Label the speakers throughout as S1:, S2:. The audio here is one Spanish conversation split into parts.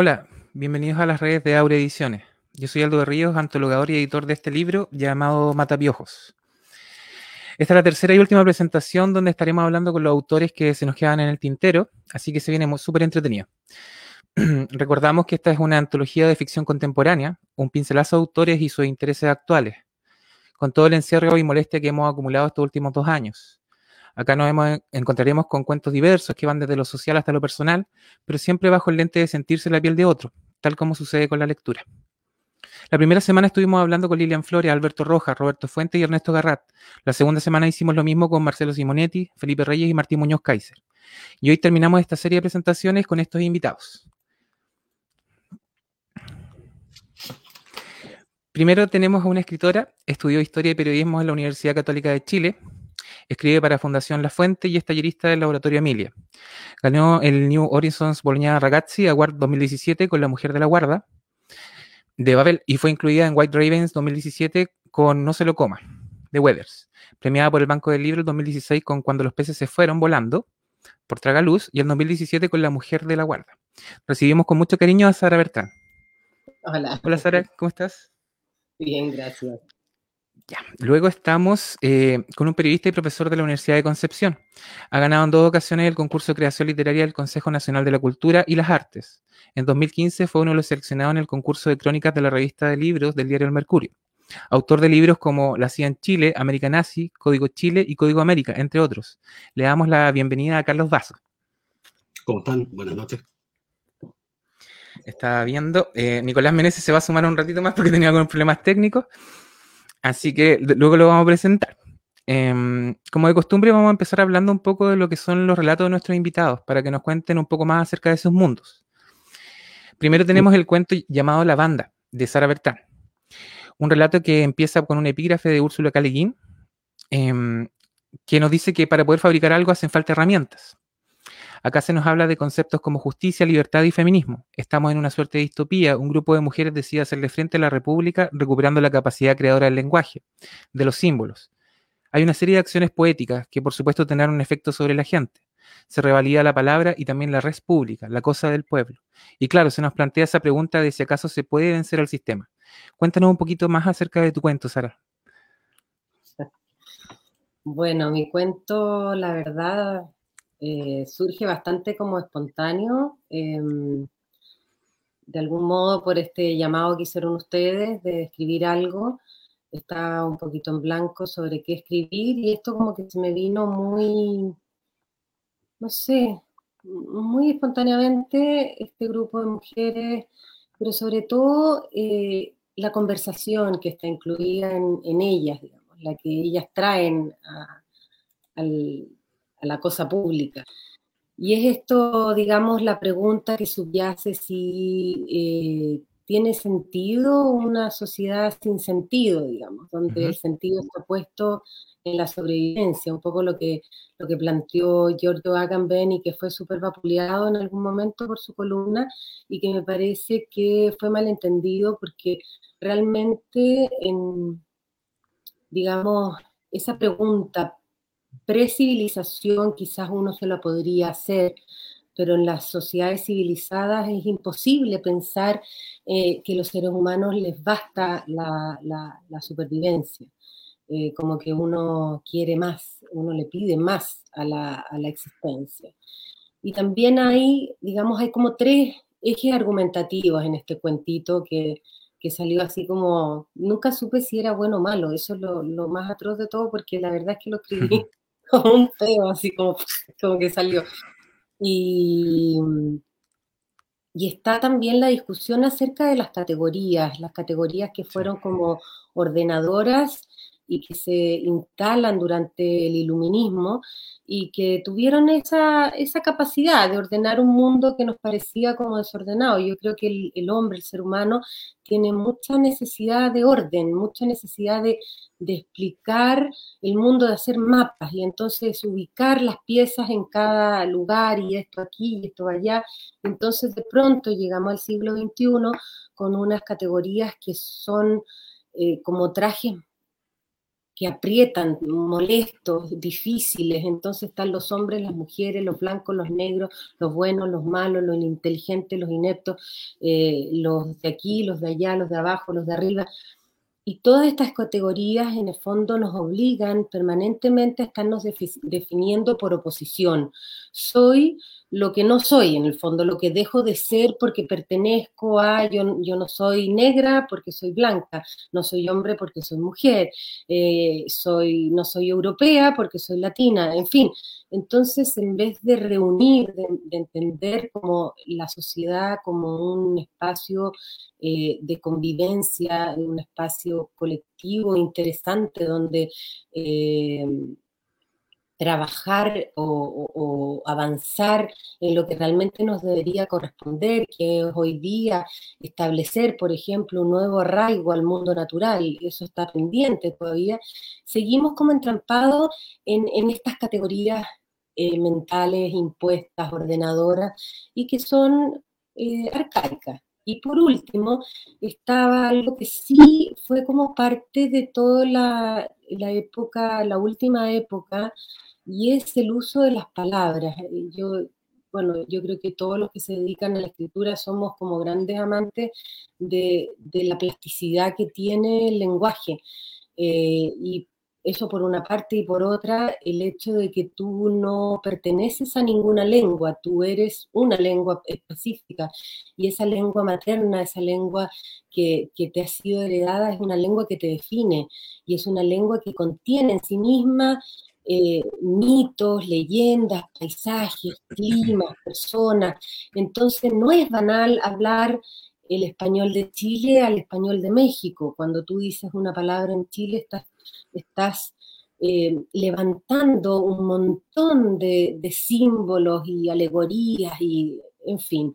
S1: Hola, bienvenidos a las redes de Aure Ediciones. Yo soy Aldo de Ríos, antologador y editor de este libro llamado Matapiojos. Esta es la tercera y última presentación donde estaremos hablando con los autores que se nos quedan en el tintero, así que se viene súper entretenido. Recordamos que esta es una antología de ficción contemporánea, un pincelazo de autores y sus intereses actuales, con todo el encierro y molestia que hemos acumulado estos últimos dos años. Acá nos encontraremos con cuentos diversos que van desde lo social hasta lo personal, pero siempre bajo el lente de sentirse la piel de otro, tal como sucede con la lectura. La primera semana estuvimos hablando con Lilian Flores, Alberto Rojas, Roberto Fuente y Ernesto Garrat. La segunda semana hicimos lo mismo con Marcelo Simonetti, Felipe Reyes y Martín Muñoz Kaiser. Y hoy terminamos esta serie de presentaciones con estos invitados. Primero tenemos a una escritora, estudió Historia y Periodismo en la Universidad Católica de Chile, Escribe para Fundación La Fuente y es tallerista del Laboratorio Emilia. Ganó el New Horizons Bologna Ragazzi Award 2017 con La Mujer de la Guarda de Babel y fue incluida en White Ravens 2017 con No se lo coma, de Weathers. Premiada por el Banco del Libro el 2016 con Cuando los peces se fueron volando, por Tragaluz, y el 2017 con La Mujer de la Guarda. Recibimos con mucho cariño a Sara Bertrán.
S2: Hola.
S1: Hola Sara, ¿cómo estás?
S2: Bien, gracias.
S1: Luego estamos eh, con un periodista y profesor de la Universidad de Concepción. Ha ganado en dos ocasiones el concurso de creación literaria del Consejo Nacional de la Cultura y las Artes. En 2015 fue uno de los seleccionados en el concurso de crónicas de la revista de libros del diario El Mercurio. Autor de libros como La CIA en Chile, América Nazi, Código Chile y Código América, entre otros. Le damos la bienvenida a Carlos Vaso.
S3: ¿Cómo están? Buenas noches.
S1: Está viendo. Eh, Nicolás Meneses se va a sumar un ratito más porque tenía algunos problemas técnicos. Así que luego lo vamos a presentar. Em, como de costumbre, vamos a empezar hablando un poco de lo que son los relatos de nuestros invitados, para que nos cuenten un poco más acerca de esos mundos. Primero tenemos el cuento llamado La Banda, de Sara Bertrán. Un relato que empieza con un epígrafe de Úrsula K. Em, que nos dice que para poder fabricar algo hacen falta herramientas. Acá se nos habla de conceptos como justicia, libertad y feminismo. Estamos en una suerte de distopía. Un grupo de mujeres decide hacerle frente a la República recuperando la capacidad creadora del lenguaje, de los símbolos. Hay una serie de acciones poéticas que por supuesto tendrán un efecto sobre la gente. Se revalida la palabra y también la res pública, la cosa del pueblo. Y claro, se nos plantea esa pregunta de si acaso se puede vencer al sistema. Cuéntanos un poquito más acerca de tu cuento, Sara.
S2: Bueno, mi cuento, la verdad, eh, surge bastante como espontáneo, em, de algún modo por este llamado que hicieron ustedes de escribir algo, estaba un poquito en blanco sobre qué escribir y esto como que se me vino muy, no sé, muy espontáneamente este grupo de mujeres, pero sobre todo eh, la conversación que está incluida en, ellas, la que ellas traen al, a la cosa pública. Y es esto, digamos, la pregunta que subyace si eh, tiene sentido una sociedad sin sentido, digamos, donde el sentido está puesto en la sobrevivencia, un poco lo que, lo que planteó Giorgio Agamben y que fue súper vapuleado en algún momento por su columna y que me parece que fue malentendido porque realmente en, digamos, esa pregunta precivilización quizás uno se lo podría hacer, pero en las sociedades civilizadas es imposible pensar eh, que los seres humanos les basta la, supervivencia. Eh, como que uno quiere más, uno le pide más a la, existencia. Y también hay, digamos, hay como tres ejes argumentativos en este cuentito que, salió así como, nunca supe si era bueno o malo, eso es lo, lo, más atroz de todo, porque la verdad es que lo escribí como un peo, así como, como que salió. Y, y está también la discusión acerca de las categorías, las categorías que fueron como ordenadoras y que se instalan durante el iluminismo y que tuvieron esa, esa capacidad de ordenar un mundo que nos parecía como desordenado. Yo creo que el, hombre, el ser humano, tiene mucha necesidad de orden, mucha necesidad de, de explicar el mundo, de hacer mapas y entonces ubicar las piezas en cada lugar y esto aquí y esto allá. Entonces de pronto llegamos al siglo XXI con unas categorías que son eh, como trajes que aprietan, molestos, difíciles. Entonces están los hombres, las mujeres, los blancos, los negros, los buenos, los malos, los inteligentes, los ineptos, eh, los de aquí, los de allá, los de abajo, los de arriba. Y todas estas categorías en el fondo nos obligan permanentemente a estarnos definiendo por oposición. Soy lo que no soy, en el fondo, lo que dejo de ser porque pertenezco a, yo, yo no soy negra porque soy blanca, no soy hombre porque soy mujer, eh, soy, no soy europea porque soy latina, en fin. Entonces, en vez de reunir, de, entender como la sociedad como un espacio eh, de convivencia, un espacio colectivo interesante donde... Eh, trabajar o, avanzar en lo que realmente nos debería corresponder, que es hoy día establecer, por ejemplo, un nuevo arraigo al mundo natural, eso está pendiente todavía, seguimos como entrampados en, estas categorías eh, mentales impuestas, ordenadoras, y que son eh, arcaicas. Y por último, estaba algo que sí fue como parte de toda la, la época, la última época y es el uso de las palabras. Yo, bueno, yo creo que todos los que se dedican a la escritura somos como grandes amantes de, la plasticidad que tiene el lenguaje. Eh, y eso por una parte y por otra, el hecho de que tú no perteneces a ninguna lengua, tú eres una lengua específica y esa lengua materna, esa lengua que, que, te ha sido heredada es una lengua que te define y es una lengua que contiene en sí misma eh, mitos, leyendas, paisajes, climas, personas. Entonces no es banal hablar el español de Chile al español de México. Cuando tú dices una palabra en Chile estás, eh, levantando un montón de, símbolos y alegorías y, en fin.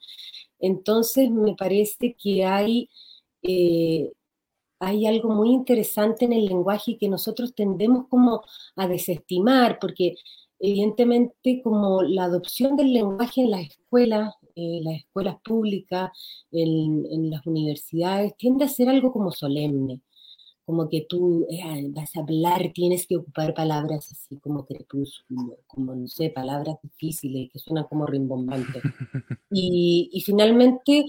S2: Entonces me parece que hay eh, hay algo muy interesante en el lenguaje que nosotros tendemos como a desestimar, porque evidentemente como la adopción del lenguaje en las escuelas, en las escuelas públicas, en, las universidades, tiende a ser algo como solemne, como que tú eh, vas a hablar, tienes que ocupar palabras así como crepúsculo, como no sé, palabras difíciles que suenan como rimbombantes. Y, finalmente,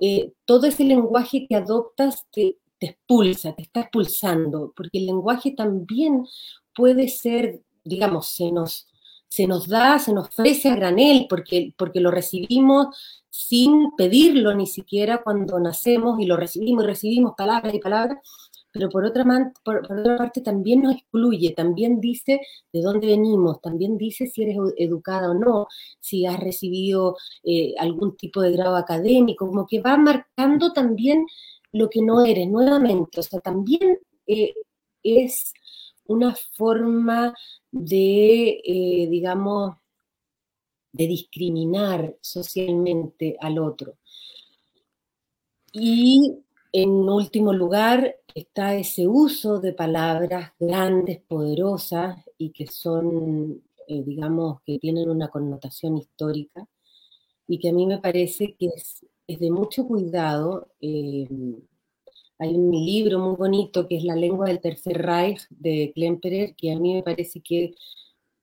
S2: eh, todo ese lenguaje que adoptas te, te expulsa, te está expulsando, porque el lenguaje también puede ser, digamos, se nos, se nos da, se nos ofrece a granel, porque, porque lo recibimos sin pedirlo ni siquiera cuando nacemos y lo recibimos y recibimos palabras y palabras, pero por otra, por, otra parte también nos excluye, también dice de dónde venimos, también dice si eres educada o no, si has recibido eh, algún tipo de grado académico, como que va marcando también lo que no eres nuevamente. O sea, también eh, es una forma de, eh, digamos, de discriminar socialmente al otro. Y en último lugar está ese uso de palabras grandes, poderosas y que son, eh, digamos, que tienen una connotación histórica y que a mí me parece que es es de mucho cuidado. Eh, hay un libro muy bonito que es La lengua del Tercer Reich de Klemperer, que a mí me parece que,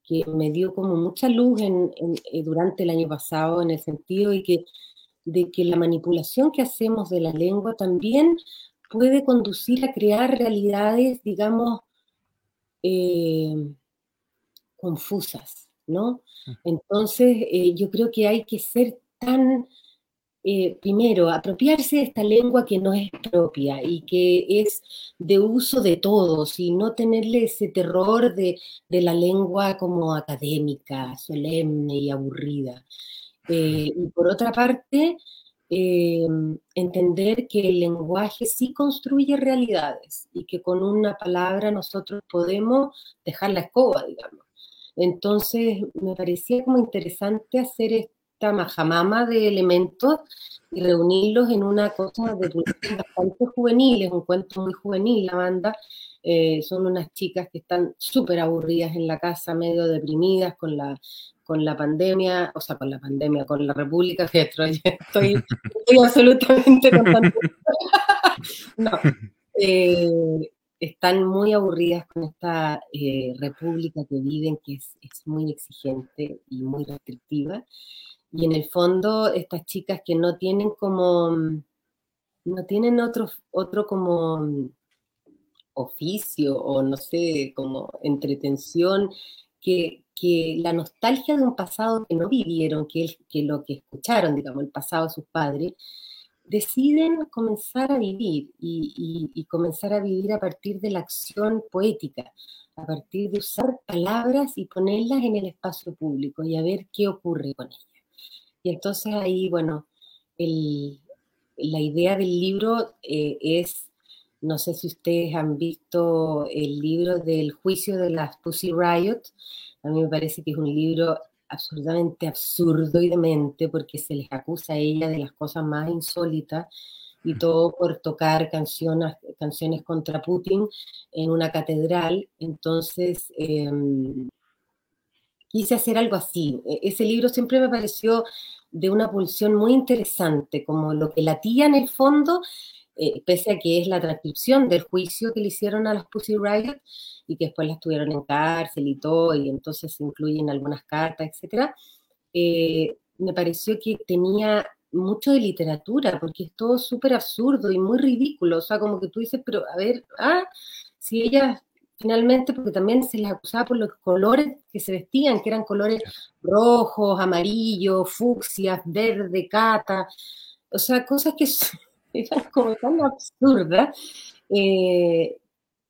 S2: que me dio como mucha luz en, eh, durante el año pasado, en el sentido de que, de que la manipulación que hacemos de la lengua también puede conducir a crear realidades, digamos, eh, confusas, ¿no? Entonces, yo creo que hay que ser tan eh, primero, apropiarse de esta lengua que no es propia y que es de uso de todos y no tenerle ese terror de, la lengua como académica, solemne y aburrida. Eh, y por otra parte, eh, entender que el lenguaje sí construye realidades y que con una palabra nosotros podemos dejar la escoba, digamos. Entonces, me parecía como interesante hacer esto majamama de elementos y reunirlos en una cosa de bastante juvenil, es un cuento muy juvenil la banda. Eh, son unas chicas que están súper aburridas en la casa, medio deprimidas con la, con la pandemia, o sea, con la pandemia, con la República, que estoy, estoy absolutamente no. Eh, están muy aburridas con esta eh, república que viven, que es, muy exigente y muy restrictiva. Y en el fondo, estas chicas que no tienen como, no tienen otro, otro como oficio o no sé, como entretención, que, que la nostalgia de un pasado que no vivieron, que, que lo que escucharon, digamos, el pasado de sus padres, deciden comenzar a vivir y, comenzar a vivir a partir de la acción poética, a partir de usar palabras y ponerlas en el espacio público y a ver qué ocurre con ellas. Y entonces ahí, bueno, la idea del libro eh, es, no sé si ustedes han visto el libro del juicio de las Pussy Riot, a mí me parece que es un libro absolutamente absurdo y demente porque se les acusa a ella de las cosas más insólitas y todo por tocar canciones, canciones contra Putin en una catedral. Entonces, em, quise hacer algo así. E, ese libro siempre me pareció de una pulsión muy interesante, como lo que latía en el fondo, eh, pese a que es la transcripción del juicio que le hicieron a las Pussy Riot, y que después las tuvieron en cárcel y todo, y entonces se incluyen algunas cartas, etc. Eh, me pareció que tenía mucho de literatura, porque es todo súper absurdo y muy ridículo, o sea, como que tú dices, pero a ver, ah, si ellas finalmente, porque también se les acusaba por los colores que se vestían, que eran colores rojos, amarillos, fucsias, verde, cata, o sea, cosas que eran como tan absurdas, eh,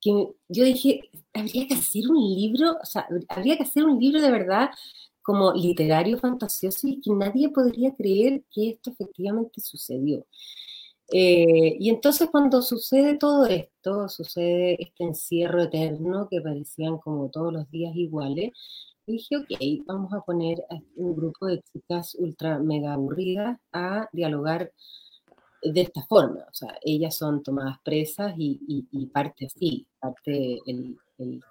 S2: que yo dije, habría que hacer un libro, o sea, habría que hacer un libro de verdad como literario fantasioso y que nadie podría creer que esto efectivamente sucedió. Eh, y entonces cuando sucede todo esto, sucede este encierro eterno que parecían como todos los días iguales, dije, ok, vamos a poner a un grupo de chicas ultra mega aburridas a dialogar de esta forma. O sea, ellas son tomadas presas y, parte así, parte el,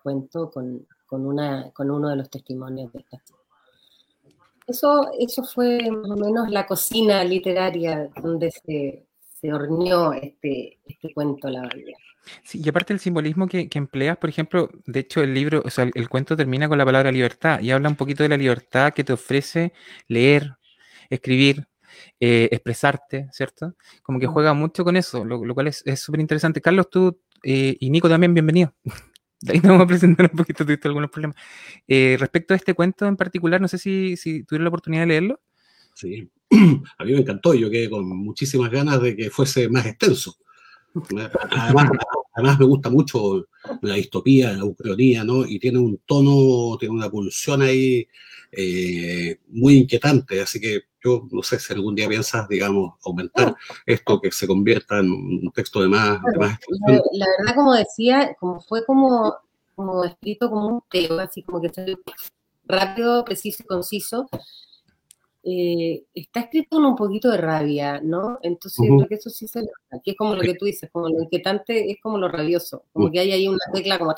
S2: cuento con, una, con uno de los testimonios de esta Eso, eso fue más o menos la cocina literaria donde se, se horneó este, este cuento, la verdad.
S1: Sí, y aparte el simbolismo que, que, empleas, por ejemplo, de hecho el libro, o sea, el, cuento termina con la palabra libertad y habla un poquito de la libertad que te ofrece leer, escribir, eh, expresarte, ¿cierto? Como que juega mucho con eso, lo, cual es súper interesante. Carlos, tú eh, y Nico también, bienvenido. De ahí te vamos a presentar un poquito, tuviste algunos problemas. Eh, respecto a este cuento en particular, no sé si, si tuvieron la oportunidad de leerlo.
S3: Sí, a mí me encantó, yo quedé con muchísimas ganas de que fuese más extenso. Además, además me gusta mucho la distopía, la ucronía, ¿no? Y tiene un tono, tiene una pulsión ahí muy inquietante, así que yo no sé si algún día piensas, digamos, aumentar esto, que se convierta en un texto de más... la,
S2: verdad, como decía, como fue como, como escrito como un tema, así como que rápido, preciso y conciso, eh, está escrito con un poquito de rabia, ¿no? Entonces creo que eso sí se nota, que es como lo que tú dices, como lo inquietante es como lo rabioso, como que hay ahí una tecla como...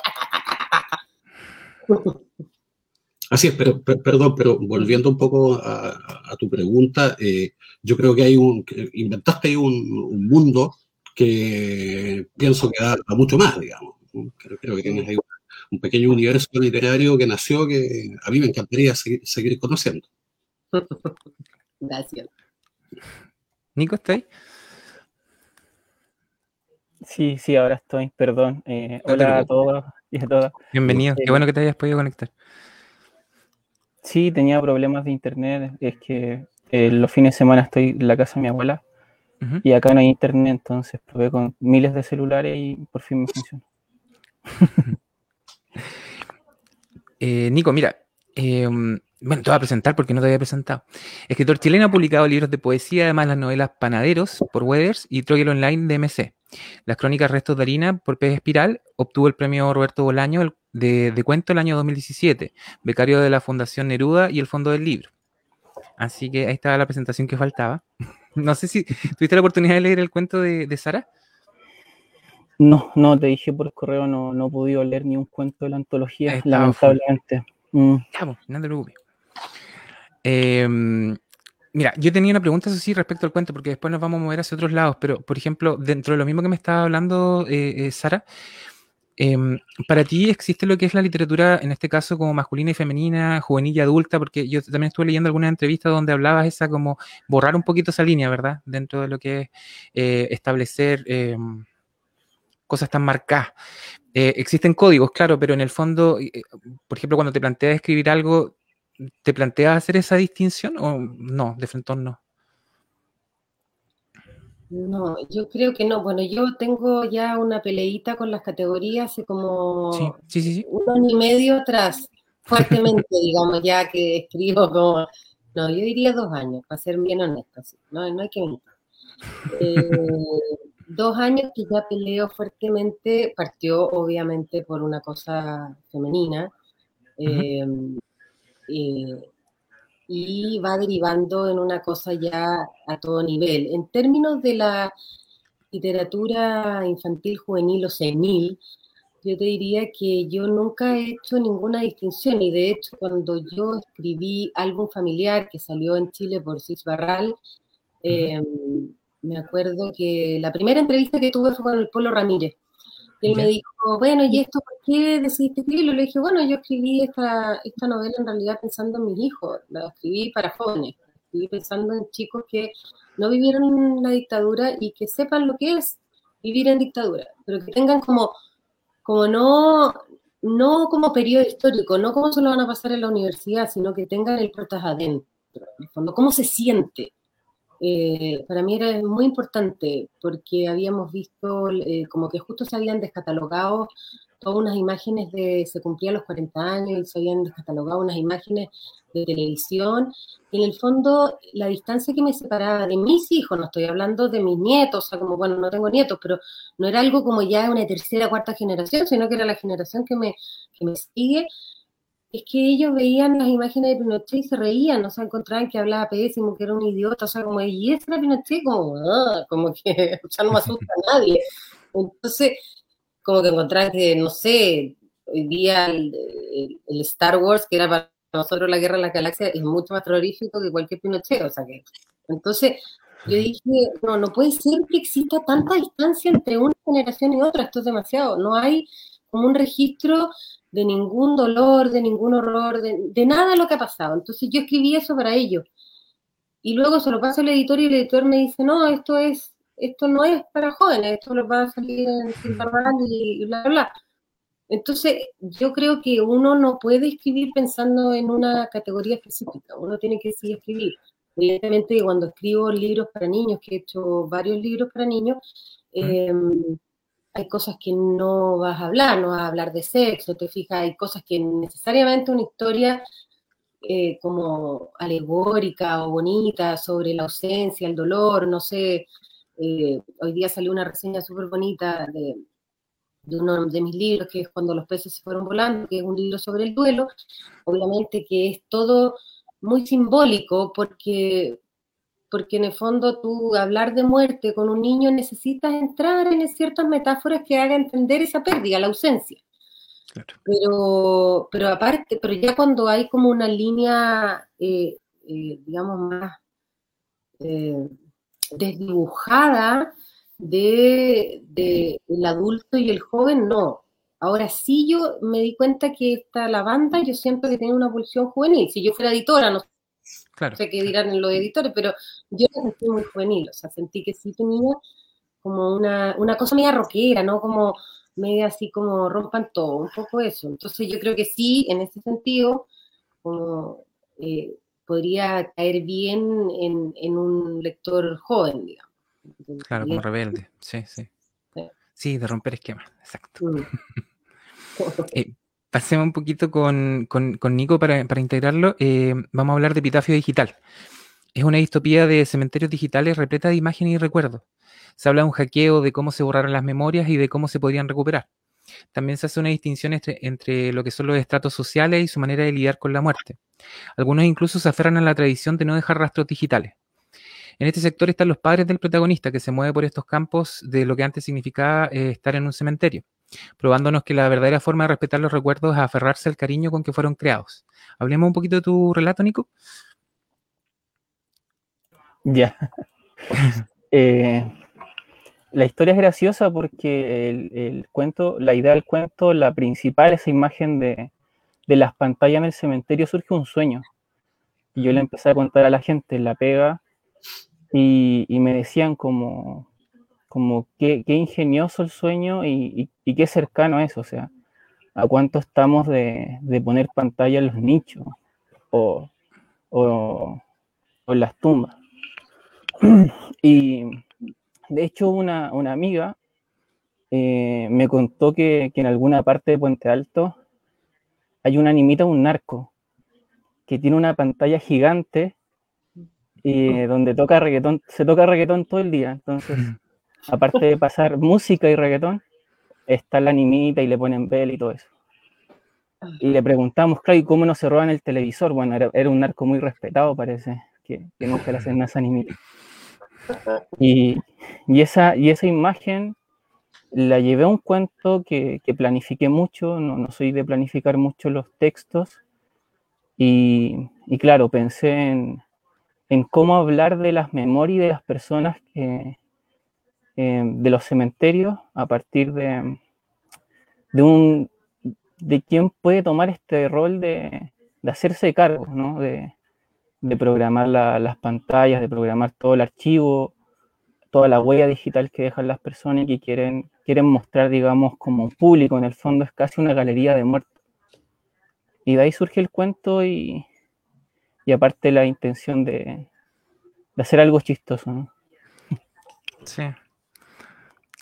S3: Así es, pero, perdón, pero volviendo un poco a, tu pregunta, eh, yo creo que hay un, inventaste ahí un, mundo que pienso que da, mucho más, digamos. Creo, que tienes ahí un pequeño universo literario que nació que a mí me encantaría seguir, conociendo.
S2: Gracias.
S1: Nico, ¿está ahí?
S4: Sí, sí, ahora estoy, perdón. Eh, hola a todos y a todas.
S1: Bienvenido, qué bueno que te hayas podido conectar.
S4: Sí, tenía problemas de internet. Es que eh, los fines de semana estoy en la casa de mi abuela y acá no hay internet, entonces probé con miles de celulares y por fin me funcionó.
S1: Eh, Nico, mira, em, bueno, te voy a presentar porque no te había presentado. Escritor chileno ha publicado libros de poesía, además las novelas Panaderos por Weathers y Troyel Online de MC. Las crónicas Restos de Harina por Pez Espiral obtuvo el premio Roberto Bolaño de, de, cuento el año 2017, becario de la Fundación Neruda y el Fondo del Libro. Así que ahí estaba la presentación que faltaba. No sé si tuviste la oportunidad de leer el cuento de, Sara.
S4: No, no, te dije por correo, no, no he podido leer ni un cuento de la antología, lamentablemente.
S1: Mm. Pues, no te preocupes. Em, mira, yo tenía una pregunta, eso sí, respecto al cuento, porque después nos vamos a mover hacia otros lados, pero, por ejemplo, dentro de lo mismo que me estaba hablando eh, eh, Sara, Em, para ti existe lo que es la literatura, en este caso como masculina y femenina, juvenil y adulta, porque yo también estuve leyendo alguna entrevista donde hablabas esa como borrar un poquito esa línea, ¿verdad? Dentro de lo que es eh, establecer em, cosas tan marcadas. Existen códigos, claro, pero en el fondo, por ejemplo, cuando te planteas escribir algo, ¿te planteas hacer esa distinción o no? De frente no.
S2: No, yo creo que no. Bueno, yo tengo ya una peleita con las categorías hace como un año y medio atrás, fuertemente, digamos, ya que escribo como, no, yo diría dos años, para ser bien honesta, no, no hay que mentir. Eh, dos años que ya peleo fuertemente, partió obviamente por una cosa femenina. Eh, eh, y va derivando en una cosa ya a todo nivel. En términos de la literatura infantil, juvenil o senil, yo te diría que yo nunca he hecho ninguna distinción y de hecho cuando yo escribí Álbum Familiar que salió en Chile por Cis Barral, em, me acuerdo que la primera entrevista que tuve fue con el Polo Ramírez y él me dijo, bueno, ¿y esto por qué decidiste escribirlo? Le dije, bueno, yo escribí esta, esta novela en realidad pensando en mis hijos, la escribí para jóvenes, escribí pensando en chicos que no vivieron la dictadura y que sepan lo que es vivir en dictadura, pero que tengan como, como no, no como periodo histórico, no como se lo van a pasar en la universidad, sino que tengan el protas adentro, en fondo, cómo se siente eh, para mí era muy importante porque habíamos visto eh, como que justo se habían descatalogado todas unas imágenes de, se cumplían los 40 años se habían descatalogado unas imágenes de televisión. Y en el fondo, la distancia que me separaba de mis hijos, no estoy hablando de mis nietos, o sea, como, bueno, no tengo nietos, pero no era algo como ya una tercera, cuarta generación, sino que era la generación que me, que me sigue, es que ellos veían las imágenes de Pinochet y se reían, o sea, encontraban que hablaba pésimo, que era un idiota, o sea, como, y ese era Pinochet, como, ah, como que, o sea, no me asusta a nadie. Entonces, como que encontraban que, no sé, hoy día el, Star Wars, que era para nosotros la guerra de la galaxia, es mucho más terrorífico que cualquier Pinochet, o sea que, entonces, yo dije, no, no puede ser que exista tanta distancia entre una generación y otra, esto es demasiado, no hay como un registro de ningún dolor, de ningún horror, de, nada de lo que ha pasado. Entonces yo escribí eso para ellos. Y luego se lo paso al editor y el editor me dice, no, esto es, esto no es para jóvenes, esto lo va a salir en Sin y bla, bla, bla. Entonces, yo creo que uno no puede escribir pensando en una categoría específica, uno tiene que sí escribir. Evidentemente, cuando escribo libros para niños, que he hecho varios libros para niños, eh, hay cosas que no vas a hablar, no vas a hablar de sexo, te fijas, hay cosas que necesariamente una historia eh, como alegórica o bonita sobre la ausencia, el dolor, no sé, eh, hoy día salió una reseña súper bonita de, de uno de mis libros, que es Cuando los peces se fueron volando, que es un libro sobre el duelo, obviamente que es todo muy simbólico porque porque en el fondo tú hablar de muerte con un niño necesitas entrar en ciertas metáforas que hagan entender esa pérdida, la ausencia. Pero, pero aparte, pero ya cuando hay como una línea, eh, eh, digamos, más eh, desdibujada de, de, el adulto y el joven, no. Ahora sí yo me di cuenta que esta la banda yo siento que tiene una pulsión juvenil. Si yo fuera editora, no Claro. sé qué dirán los editores, pero yo me sentí muy juvenil, o sea, sentí que sí tenía como una, una cosa media rockera, ¿no? Como media así como rompan todo, un poco eso. Entonces yo creo que sí, en ese sentido, como, eh, podría caer bien en, un lector joven, digamos.
S1: Claro, como rebelde, sí, sí. Sí, de romper esquemas, exacto. Mm. Eh, pasemos un poquito con, Nico para, integrarlo. Eh, vamos a hablar de Epitafio Digital. Es una distopía de cementerios digitales repleta de imágenes y recuerdos. Se habla de un hackeo, de cómo se borraron las memorias y de cómo se podrían recuperar. También se hace una distinción entre, entre, lo que son los estratos sociales y su manera de lidiar con la muerte. Algunos incluso se aferran a la tradición de no dejar rastros digitales. En este sector están los padres del protagonista que se mueve por estos campos de lo que antes significaba eh, estar en un cementerio, probándonos que la verdadera forma de respetar los recuerdos es aferrarse al cariño con que fueron creados. Hablemos un poquito de tu relato, Nico.
S4: Ya. Eh, la historia es graciosa porque el, cuento, la idea del cuento, la principal, esa imagen de, las pantallas en el cementerio, surge un sueño. Y yo le empecé a contar a la gente la pega y, me decían como, como qué, ingenioso el sueño y, qué cercano es, o sea, a cuánto estamos de, poner pantalla en los nichos o, o en las tumbas. y de hecho, una, amiga eh, me contó que, en alguna parte de Puente Alto hay una animita, un narco, que tiene una pantalla gigante y donde toca reggaetón, se toca reggaetón todo el día. Entonces, aparte de pasar música y reggaetón, está la animita y le ponen bel y todo eso. Y le preguntamos, claro, ¿y cómo no se roban el televisor? Bueno, era, un narco muy respetado, parece, que, que se le esa animita. Y, esa, y esa imagen la llevé a un cuento que, planifiqué mucho, no, soy de planificar mucho los textos, y, claro, pensé en, cómo hablar de las memorias de las personas que, eh, de los cementerios a partir de, de, un, de quién puede tomar este rol de, hacerse cargo, ¿no? de, de programar las pantallas, de programar todo el archivo, toda la huella digital que dejan las personas y que quieren, quieren mostrar, digamos, como público. En el fondo es casi una galería de muertos. Y de ahí surge el cuento y, y aparte la intención de, de hacer algo chistoso.
S1: Sí.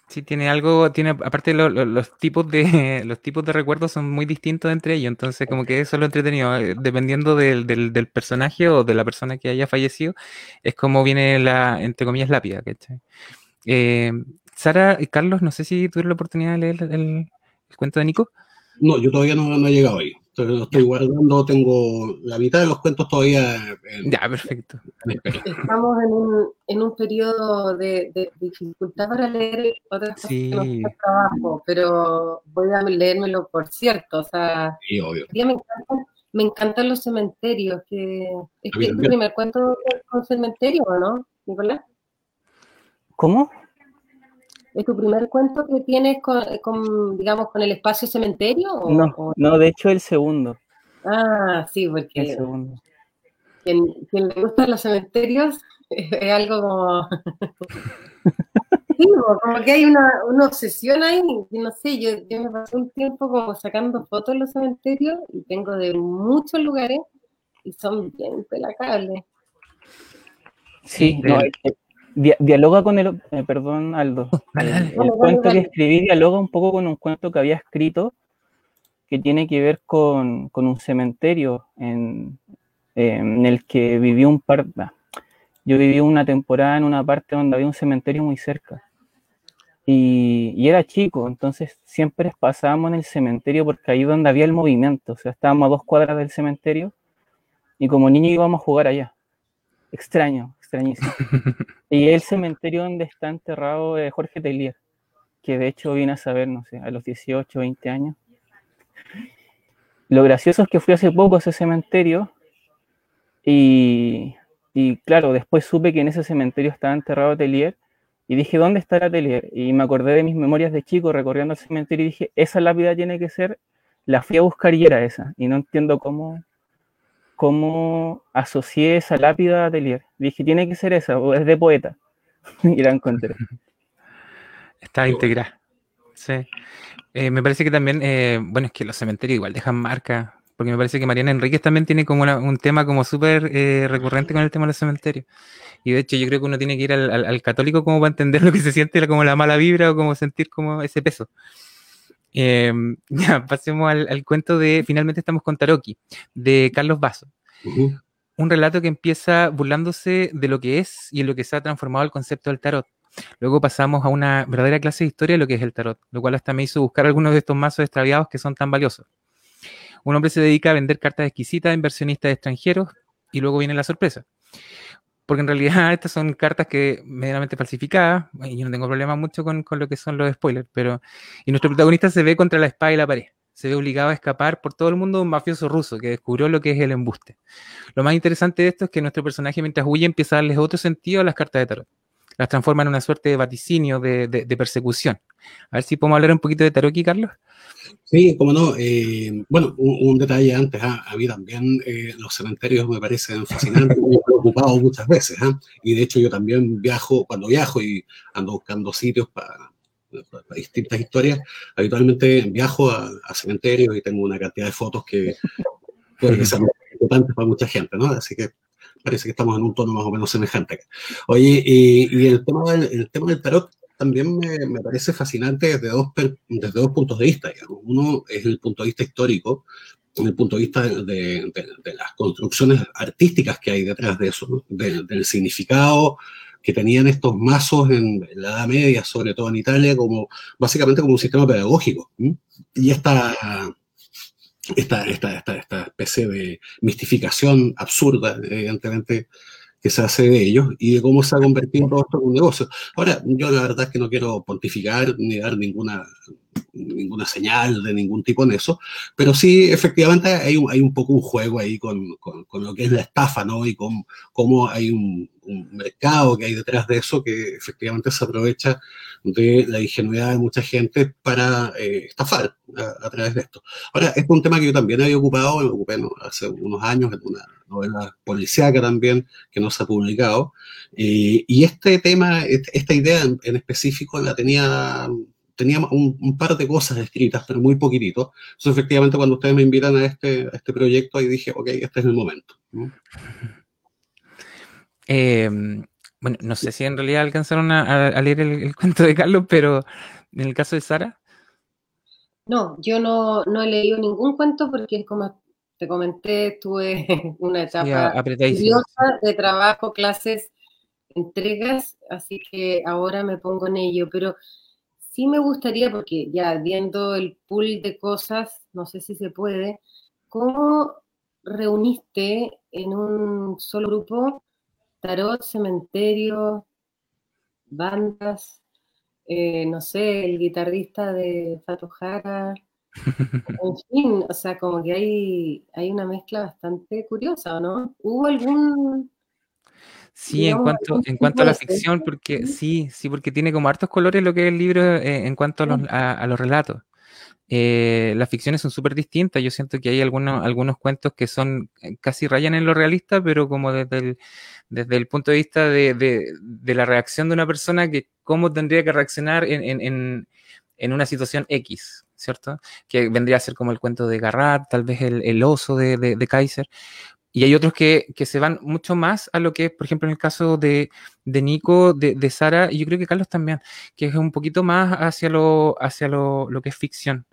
S1: Sí, tiene algo, tiene, aparte los tipos de los tipos de recuerdos son muy distintos entre ellos, entonces como que eso es lo entretenido, eh, dependiendo del, del, personaje o de la persona que haya fallecido, es como viene la, entre comillas, lápida, ¿cachai? Eh, Sara y Carlos, no sé si tuvieron la oportunidad de leer el, cuento de Nico.
S3: No, yo todavía no, no he llegado ahí. Entonces lo estoy guardando, tengo la mitad de los cuentos todavía.
S1: ya, perfecto.
S2: Estamos en un, en un periodo de, dificultad para leer otras cosas sí. que no trabajo, pero voy a leérmelo por cierto. O sea,
S3: sí, obvio.
S2: Me encantan, me encantan los cementerios. Que, ¿Es que tu primer cuento con cementerio o no, Nicolás?
S4: ¿Cómo?
S2: ¿Es tu primer cuento que tienes con, digamos, con el espacio cementerio?
S4: no, no, de hecho el segundo.
S2: Ah, sí, porque
S4: el segundo.
S2: Quien, quien le gustan los cementerios es algo como... sí, como que hay una, una obsesión ahí, no sé, yo, yo, me pasé un tiempo como sacando fotos en los cementerios y tengo de muchos lugares y son bien pelacables.
S4: Sí, no, dialoga con el, eh, perdón Aldo, el, cuento que escribí dialoga un poco con un cuento que había escrito que tiene que ver con, un cementerio en, el que viví un par, yo viví una temporada en una parte donde había un cementerio muy cerca. Y, y, era chico, entonces siempre pasábamos en el cementerio porque ahí donde había el movimiento, o sea, estábamos a dos cuadras del cementerio y como niño íbamos a jugar allá. Extraño, extrañísimo. y el cementerio donde está enterrado Jorge Tellier, que de hecho vine a saber, no sé, a los 18, 20 años. Lo gracioso es que fui hace poco a ese cementerio y, y claro, después supe que en ese cementerio estaba enterrado Tellier y dije, ¿dónde está el Tellier? Y me acordé de mis memorias de chico recorriendo el cementerio y dije, esa lápida tiene que ser, la fui a buscar y era esa. Y no entiendo cómo, cómo asocié esa lápida a Atelier. Dije, tiene que ser esa, o es de poeta. y la encontré.
S1: Está integrada. Sí. Eh, me parece que también, eh, bueno, es que los cementerios igual dejan marca, porque me parece que Mariana Enríquez también tiene como un tema como súper eh, recurrente con el tema de los cementerios. Y de hecho yo creo que uno tiene que ir al, católico como para entender lo que se siente como la mala vibra o como sentir como ese peso. Em, ya, pasemos al, cuento de Finalmente estamos con Taroki, de Carlos Basso. Un relato que empieza burlándose de lo que es y en lo que se ha transformado el concepto del tarot. Luego pasamos a una verdadera clase de historia de lo que es el tarot, lo cual hasta me hizo buscar algunos de estos mazos extraviados que son tan valiosos. Un hombre se dedica a vender cartas exquisitas a inversionistas extranjeros y luego viene la sorpresa porque en realidad estas son cartas que medianamente falsificadas, y yo no tengo problema mucho con, con, lo que son los spoilers, pero y nuestro protagonista se ve contra la espada y la pared, se ve obligado a escapar por todo el mundo de un mafioso ruso que descubrió lo que es el embuste. Lo más interesante de esto es que nuestro personaje mientras huye empieza a darles otro sentido a las cartas de tarot. las transforma en una suerte de vaticinio, de, persecución. A ver si podemos hablar un poquito de tarot aquí, Carlos.
S3: Sí, como no. Eh, bueno, un, detalle antes, ¿ah? a mí también eh, los cementerios me parecen fascinantes, me he preocupado muchas veces, ¿ah? y de hecho yo también viajo, cuando viajo y ando buscando sitios para, distintas historias, habitualmente viajo a, cementerios y tengo una cantidad de fotos que pueden ser importantes para mucha gente, ¿no? Así que parece que estamos en un tono más o menos semejante. Oye, y, el, tema del, el tema del tarot también me, parece fascinante desde dos, desde dos puntos de vista. Uno es el punto de vista histórico, desde el punto de vista de, las construcciones artísticas que hay detrás de eso, del significado que tenían estos mazos en, la Edad Media, sobre todo en Italia, como básicamente como un sistema pedagógico. Y esta, esta, esta, esta, esta especie de mistificación absurda, evidentemente, que se hace de ellos y de cómo se ha convertido todo esto en un negocio. Ahora, yo la verdad es que no quiero pontificar ni dar ninguna, ninguna señal de ningún tipo en eso, pero sí, efectivamente, hay un, hay un poco un juego ahí con, con, con lo que es la estafa, ¿no? Y con cómo hay un, mercado que hay detrás de eso que efectivamente se aprovecha de la ingenuidad de mucha gente para eh, estafar a, través de esto. Ahora, es un tema que yo también había ocupado, me ocupé hace unos años en una novela policíaca también que no se ha publicado, eh, y este tema, esta idea en, específico la tenía tenía un, par de cosas escritas, pero muy poquitito. Entonces, efectivamente, cuando ustedes me invitan a este, a este proyecto, ahí dije, ok, este es el momento.
S1: Em, bueno, no sé si en realidad alcanzaron a, leer el, cuento de Carlos, pero en el caso de Sara.
S2: No, yo no, he leído ningún cuento porque, como te comenté, tuve una etapa curiosa de trabajo, clases, entregas, así que ahora me pongo en ello. Pero sí me gustaría, porque ya viendo el pool de cosas, no sé si se puede, ¿cómo reuniste en un solo grupo tarot, cementerio, bandas, eh, no sé, el guitarrista de Fato Jara, en fin, o sea, como que hay, hay una mezcla bastante curiosa, ¿no? ¿Hubo algún...
S1: Sí, en cuanto, en cuanto a la ficción, porque sí, sí, porque tiene como hartos colores lo que es el libro eh, en cuanto a los relatos. Eh, las ficciones son súper distintas. Yo siento que hay algunos, algunos cuentos que son eh, casi rayan en lo realista, pero como desde el, desde el punto de vista de, de, la reacción de una persona, que cómo tendría que reaccionar en, en, en, una situación X, ¿cierto? Que vendría a ser como el cuento de Garrat, tal vez el, el oso de, de Kaiser. Y hay otros que, que, se van mucho más a lo que, por ejemplo, en el caso de, de Nico, de, de, Sara, y yo creo que Carlos también, que es un poquito más hacia lo, hacia lo, lo que es ficción.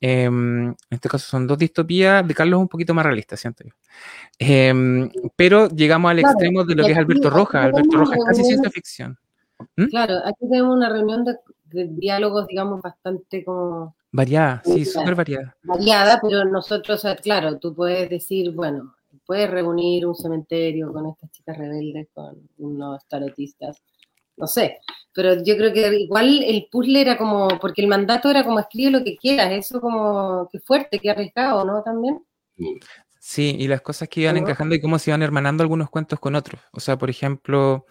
S1: Em, en este caso son dos distopías, de Carlos un poquito más realista, siento yo. Em, pero llegamos al extremo de lo que es Alberto Rojas. Alberto Rojas es casi ciencia ficción.
S2: ¿Mm? Claro, aquí tenemos una reunión de, de diálogos, digamos, bastante como...
S1: Variada, sí, súper variada.
S2: Variada, pero nosotros, claro, tú puedes decir, bueno, puedes reunir un cementerio con estas chicas rebeldes, con unos tarotistas, no sé, pero yo creo que igual el puzzle era como, porque el mandato era como escribe lo que quieras, eso como que fuerte, que arriesgado, ¿no? También.
S1: Sí, y las cosas que iban encajando y cómo se iban hermanando algunos cuentos con otros. O sea, por ejemplo,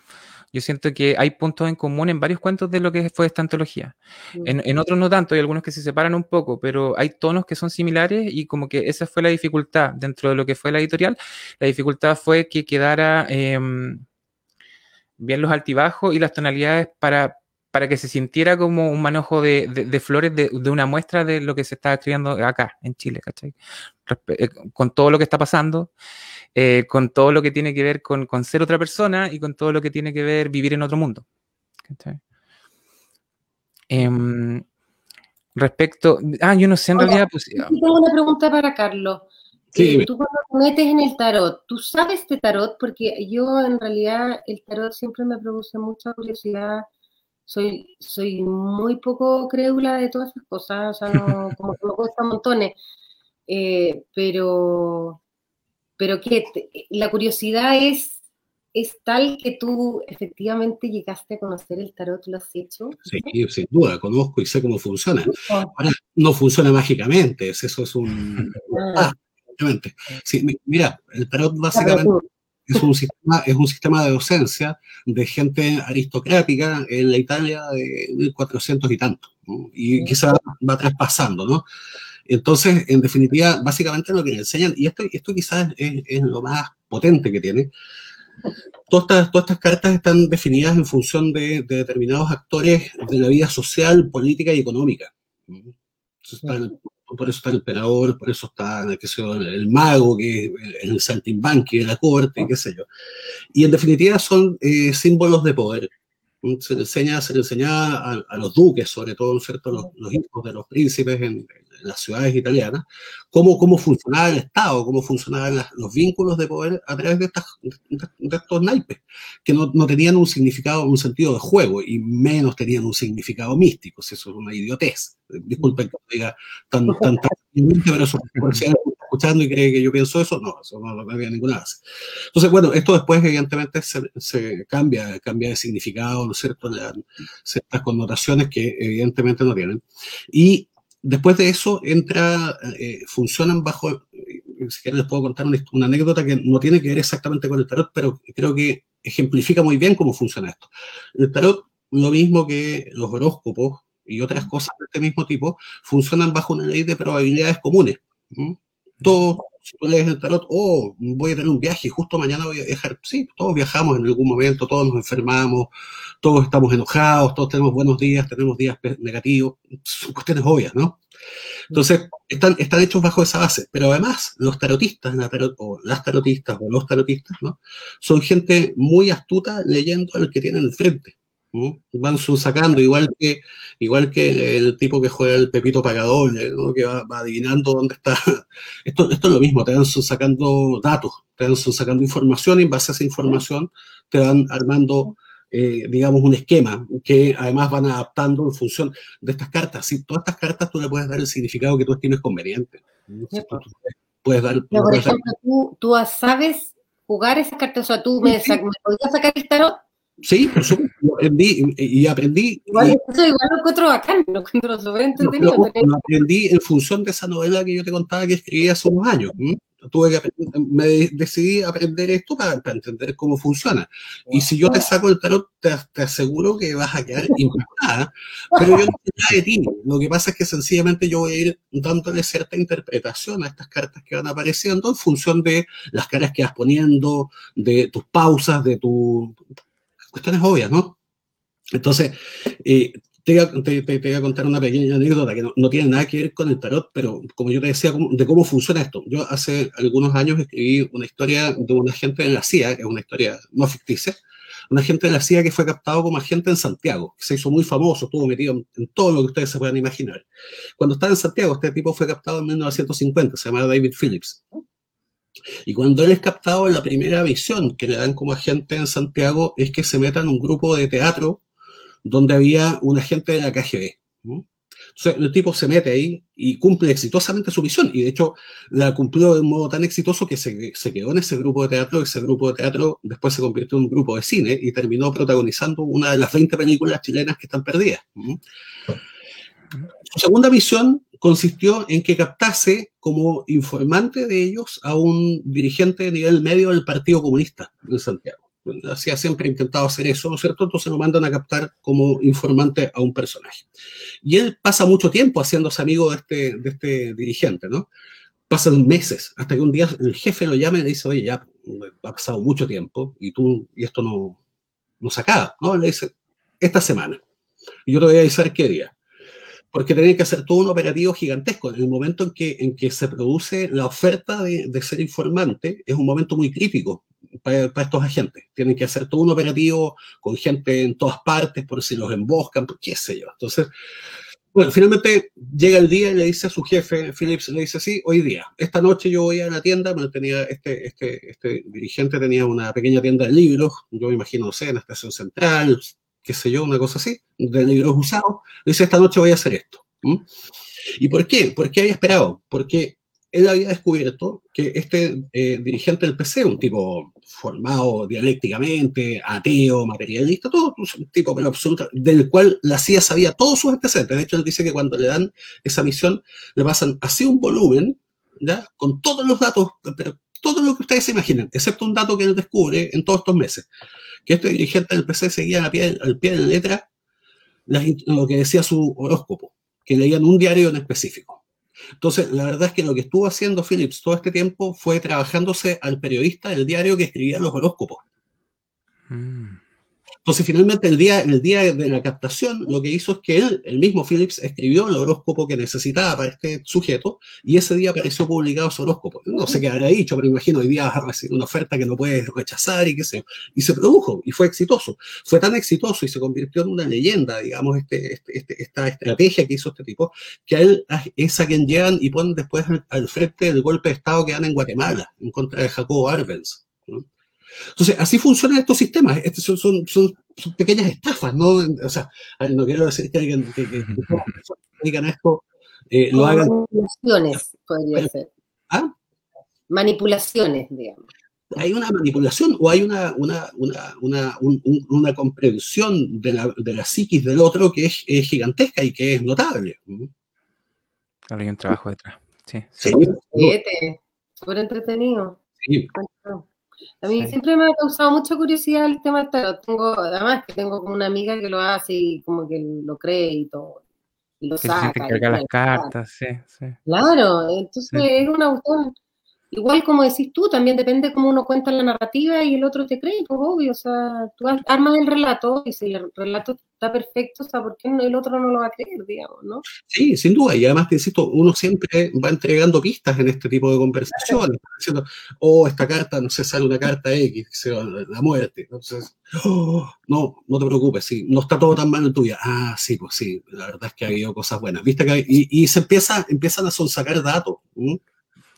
S1: yo siento que hay puntos en común en varios cuentos de lo que fue esta antología. Mm. En, otros no tanto, hay algunos que se separan un poco, pero hay tonos que son similares y como que esa fue la dificultad dentro de lo que fue la editorial. La dificultad fue que quedara em, bien los altibajos y las tonalidades para, para que se sintiera como un manojo de, de, flores de, de, una muestra de lo que se está escribiendo acá en Chile, ¿cachai? Eh, con todo lo que está pasando. Eh, con todo lo que tiene que ver con, con, ser otra persona y con todo lo que tiene que ver vivir en otro mundo. Em, respecto, ah, yo no sé, en realidad, pues...
S2: Tengo una pregunta para Carlos. Sí, eh, tú cuando te metes en el tarot, ¿tú sabes de tarot? Porque yo en realidad el tarot siempre me produce mucha curiosidad. Soy, soy muy poco crédula de todas esas cosas, o sea, no, como que me cuesta montones. Eh, pero pero que la curiosidad es, es tal que tú efectivamente llegaste a conocer el tarot, ¿lo has hecho?
S3: Sí, sin duda, conozco y sé cómo funciona. Ahora, no funciona mágicamente, eso es un... Ah. ah sí, mira, el tarot básicamente... es un sistema, es un sistema de docencia de gente aristocrática en la Italia de 1400 y tanto, y quizá va traspasando, ¿no? Entonces, en definitiva, básicamente lo que le enseñan, y esto, esto quizás es, lo más potente que tiene, todas estas, todas estas cartas están definidas en función de, determinados actores de la vida social, política y económica. Por eso está el emperador, por eso está el, mago, que es el saltimbanqui de la corte, qué sé yo. Y en definitiva son eh, símbolos de poder se le enseña, se le enseña a, los duques, sobre todo, ¿no cierto?, los, hijos de los príncipes en, las ciudades italianas, cómo, cómo funcionaba el Estado, cómo funcionaban los vínculos de poder a través de, estas, de, estos naipes, que no, no, tenían un significado, un sentido de juego, y menos tenían un significado místico, si eso es una idiotez. Disculpen que diga tan, tan, tan, pero eso escuchando y cree que yo pienso eso, no, eso no, no había ninguna base. Entonces, bueno, esto después evidentemente se, se cambia, cambia de significado, ¿no es cierto? Le dan ciertas connotaciones que evidentemente no tienen. Y después de eso entra, eh, funcionan bajo, eh, si quieren les puedo contar una, una, anécdota que no tiene que ver exactamente con el tarot, pero creo que ejemplifica muy bien cómo funciona esto. El tarot, lo mismo que los horóscopos y otras cosas de este mismo tipo, funcionan bajo una ley de probabilidades comunes todos, si tú lees el tarot, oh, voy a tener un viaje, justo mañana voy a viajar. Sí, todos viajamos en algún momento, todos nos enfermamos, todos estamos enojados, todos tenemos buenos días, tenemos días negativos, son cuestiones obvias, ¿no? Entonces, están, están hechos bajo esa base, pero además los tarotistas, o las tarotistas o los tarotistas, ¿no? Son gente muy astuta leyendo al que tienen enfrente. Van sacando, igual que, igual que el tipo que juega el Pepito Pagador, que va, adivinando dónde está. Esto, esto es lo mismo, te van sacando datos, te van sacando información y en base a esa información te van armando, eh, digamos, un esquema que además van adaptando en función de estas cartas. Si todas estas cartas tú le puedes dar el significado que tú estimes conveniente.
S2: puedes dar, por ejemplo, Tú, tú, sabes jugar esas cartas, o sea, tú me, me podrías sacar el tarot
S3: Sí, por supuesto, aprendí y aprendí.
S2: Igual, eso igual lo encuentro bacán, lo encuentro súper entretenido.
S3: Lo, aprendí en función de esa novela que yo te contaba que escribí hace unos años. Tuve que me decidí aprender esto para, para, entender cómo funciona. Y si yo te saco el tarot, te, te aseguro que vas a quedar impactada, pero yo no sé nada de ti. Lo que pasa es que sencillamente yo voy a ir dándole cierta interpretación a estas cartas que van apareciendo en función de las caras que vas poniendo, de tus pausas, de tu cuestiones obvias, ¿no? Entonces, eh, te, voy a contar una pequeña anécdota que no, tiene nada que ver con el tarot, pero como yo te decía, de cómo funciona esto. Yo hace algunos años escribí una historia de un agente de la CIA, es una historia no ficticia, un agente de la CIA que fue captado como agente en Santiago, que se hizo muy famoso, estuvo metido en, en, todo lo que ustedes se puedan imaginar. Cuando estaba en Santiago, este tipo fue captado en 1950, se llama David Phillips. Y cuando él es captado, la primera visión que le dan como agente en Santiago es que se meta en un grupo de teatro donde había un agente de la KGB. Entonces, el tipo se mete ahí y cumple exitosamente su misión. Y de hecho, la cumplió de un modo tan exitoso que se, se quedó en ese grupo de teatro. Ese grupo de teatro después se convirtió en un grupo de cine y terminó protagonizando una de las 20 películas chilenas que están perdidas. Su segunda misión consistió en que captase como informante de ellos a un dirigente de nivel medio del Partido Comunista de Santiago. Así ha siempre intentado hacer eso, ¿no es cierto? Entonces lo mandan a captar como informante a un personaje. Y él pasa mucho tiempo haciéndose amigo de este, de este dirigente, ¿no? Pasan meses, hasta que un día el jefe lo llama y le dice, oye, ya ha pasado mucho tiempo y tú, y esto no, no se acaba, ¿no? Le dice, esta semana. Y yo te voy a avisar qué día porque tienen que hacer todo un operativo gigantesco. En el momento en que, en que se produce la oferta de, de ser informante, es un momento muy crítico para, para, estos agentes. Tienen que hacer todo un operativo con gente en todas partes, por si los emboscan, por qué sé yo. Entonces, bueno, finalmente llega el día y le dice a su jefe, Phillips, le dice, sí, hoy día, esta noche yo voy a la tienda, tenía este, este, este dirigente tenía una pequeña tienda de libros, yo me imagino, no sé, en la estación central, qué sé yo, una cosa así, de libros usados, dice, esta noche voy a hacer esto. ¿Y por qué? ¿Por qué había esperado? Porque él había descubierto que este eh, dirigente del PC, un tipo formado dialécticamente, ateo, materialista, todo un tipo pero absoluto, del cual la CIA sabía todos sus antecedentes. De hecho, él dice que cuando le dan esa misión, le pasan así un volumen, ¿ya? con todos los datos, todo lo que ustedes se imaginen, excepto un dato que él descubre en todos estos meses, que este dirigente del PC seguía al pie, de letra lo que decía su horóscopo, que leían un diario en específico. Entonces, la verdad es que lo que estuvo haciendo Phillips todo este tiempo fue trabajándose al periodista del diario que escribía los horóscopos. Mm. Entonces, finalmente, el día, el día de la captación, lo que hizo es que él, el mismo Phillips, escribió el horóscopo que necesitaba para este sujeto y ese día apareció publicado su horóscopo. No sé qué habrá dicho, pero imagino hoy día vas a recibir una oferta que no puedes rechazar y qué sé Y se produjo y fue exitoso. Fue tan exitoso y se convirtió en una leyenda, digamos, este, este, este esta estrategia que hizo este tipo, que a él es a quien llegan y ponen después al, frente del golpe de Estado que dan en Guatemala, en contra de Jacobo Arbenz. Entonces, así funcionan estos sistemas. Estos son, son, son, pequeñas estafas, ¿no? O sea, no quiero decir que alguien que, que, digan esto eh, lo hagan.
S2: Manipulaciones, podría ser. ¿Ah? Manipulaciones, digamos.
S3: ¿Hay una manipulación o hay una, una, una, una, una comprensión de la, de la, psiquis del otro que es, es, gigantesca y que es notable?
S1: Claro, hay un trabajo detrás. Sí.
S2: sí. Súper entretenido. Sí. A mí siempre me ha causado mucha curiosidad el tema del tarot. Tengo, además que tengo como una amiga que lo hace y como que lo cree y todo. Y lo saca.
S1: Que carga las cartas, sí, sí.
S2: Claro, entonces es una cuestión Igual como decís tú, también depende cómo uno cuenta la narrativa y el otro te cree, pues obvio, o sea, tú armas el relato y si el relato está perfecto, o sea, ¿por qué el otro no lo va a creer, digamos, no?
S3: Sí, sin duda, y además te insisto, uno siempre va entregando pistas en este tipo de conversaciones, diciendo, oh, esta carta, no sé, sale una carta X, la muerte, entonces, oh, no, no te preocupes, sí, no está todo tan mal en tuya, ah, sí, pues sí, la verdad es que ha habido cosas buenas, viste que y, y, se empieza, empiezan a sonsacar datos,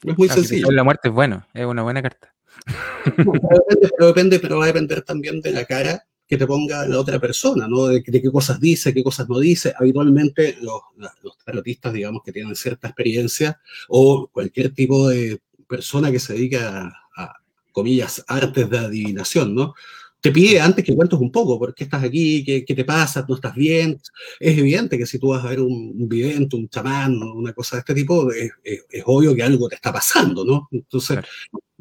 S3: es muy sencillo.
S1: La muerte es bueno, es una buena carta.
S3: pero, depende, pero, va a depender también de la cara que te ponga la otra persona, ¿no? De, qué cosas dice, qué cosas no dice. Habitualmente los, los tarotistas, digamos, que tienen cierta experiencia o cualquier tipo de persona que se dedica a, a comillas, artes de adivinación, ¿no? Te pide antes que cuentes un poco, ¿por qué estás aquí? ¿Qué, qué te pasa? ¿No estás bien? Es evidente que si tú vas a ver un, un vidente, un chamán, una cosa de este tipo, es, es, es, obvio que algo te está pasando, ¿no? Entonces,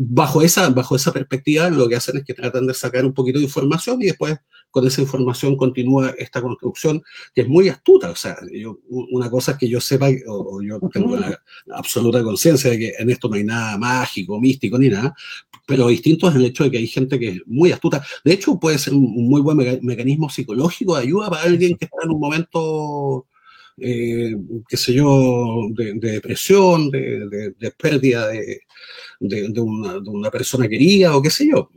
S3: bajo, esa, bajo esa perspectiva, lo que hacen es que tratan de sacar un poquito de información y después con esa información continúa esta construcción que es muy astuta. O sea, yo, una cosa es que yo sepa, o, o yo tengo la, absoluta conciencia de que en esto no hay nada mágico, místico ni nada, pero distinto es el hecho de que hay gente que es muy astuta. De hecho, puede ser un muy buen meca mecanismo psicológico de ayuda para alguien que está en un momento, eh, qué sé yo, de, de depresión, de, de, de pérdida de, una, persona querida o qué sé yo.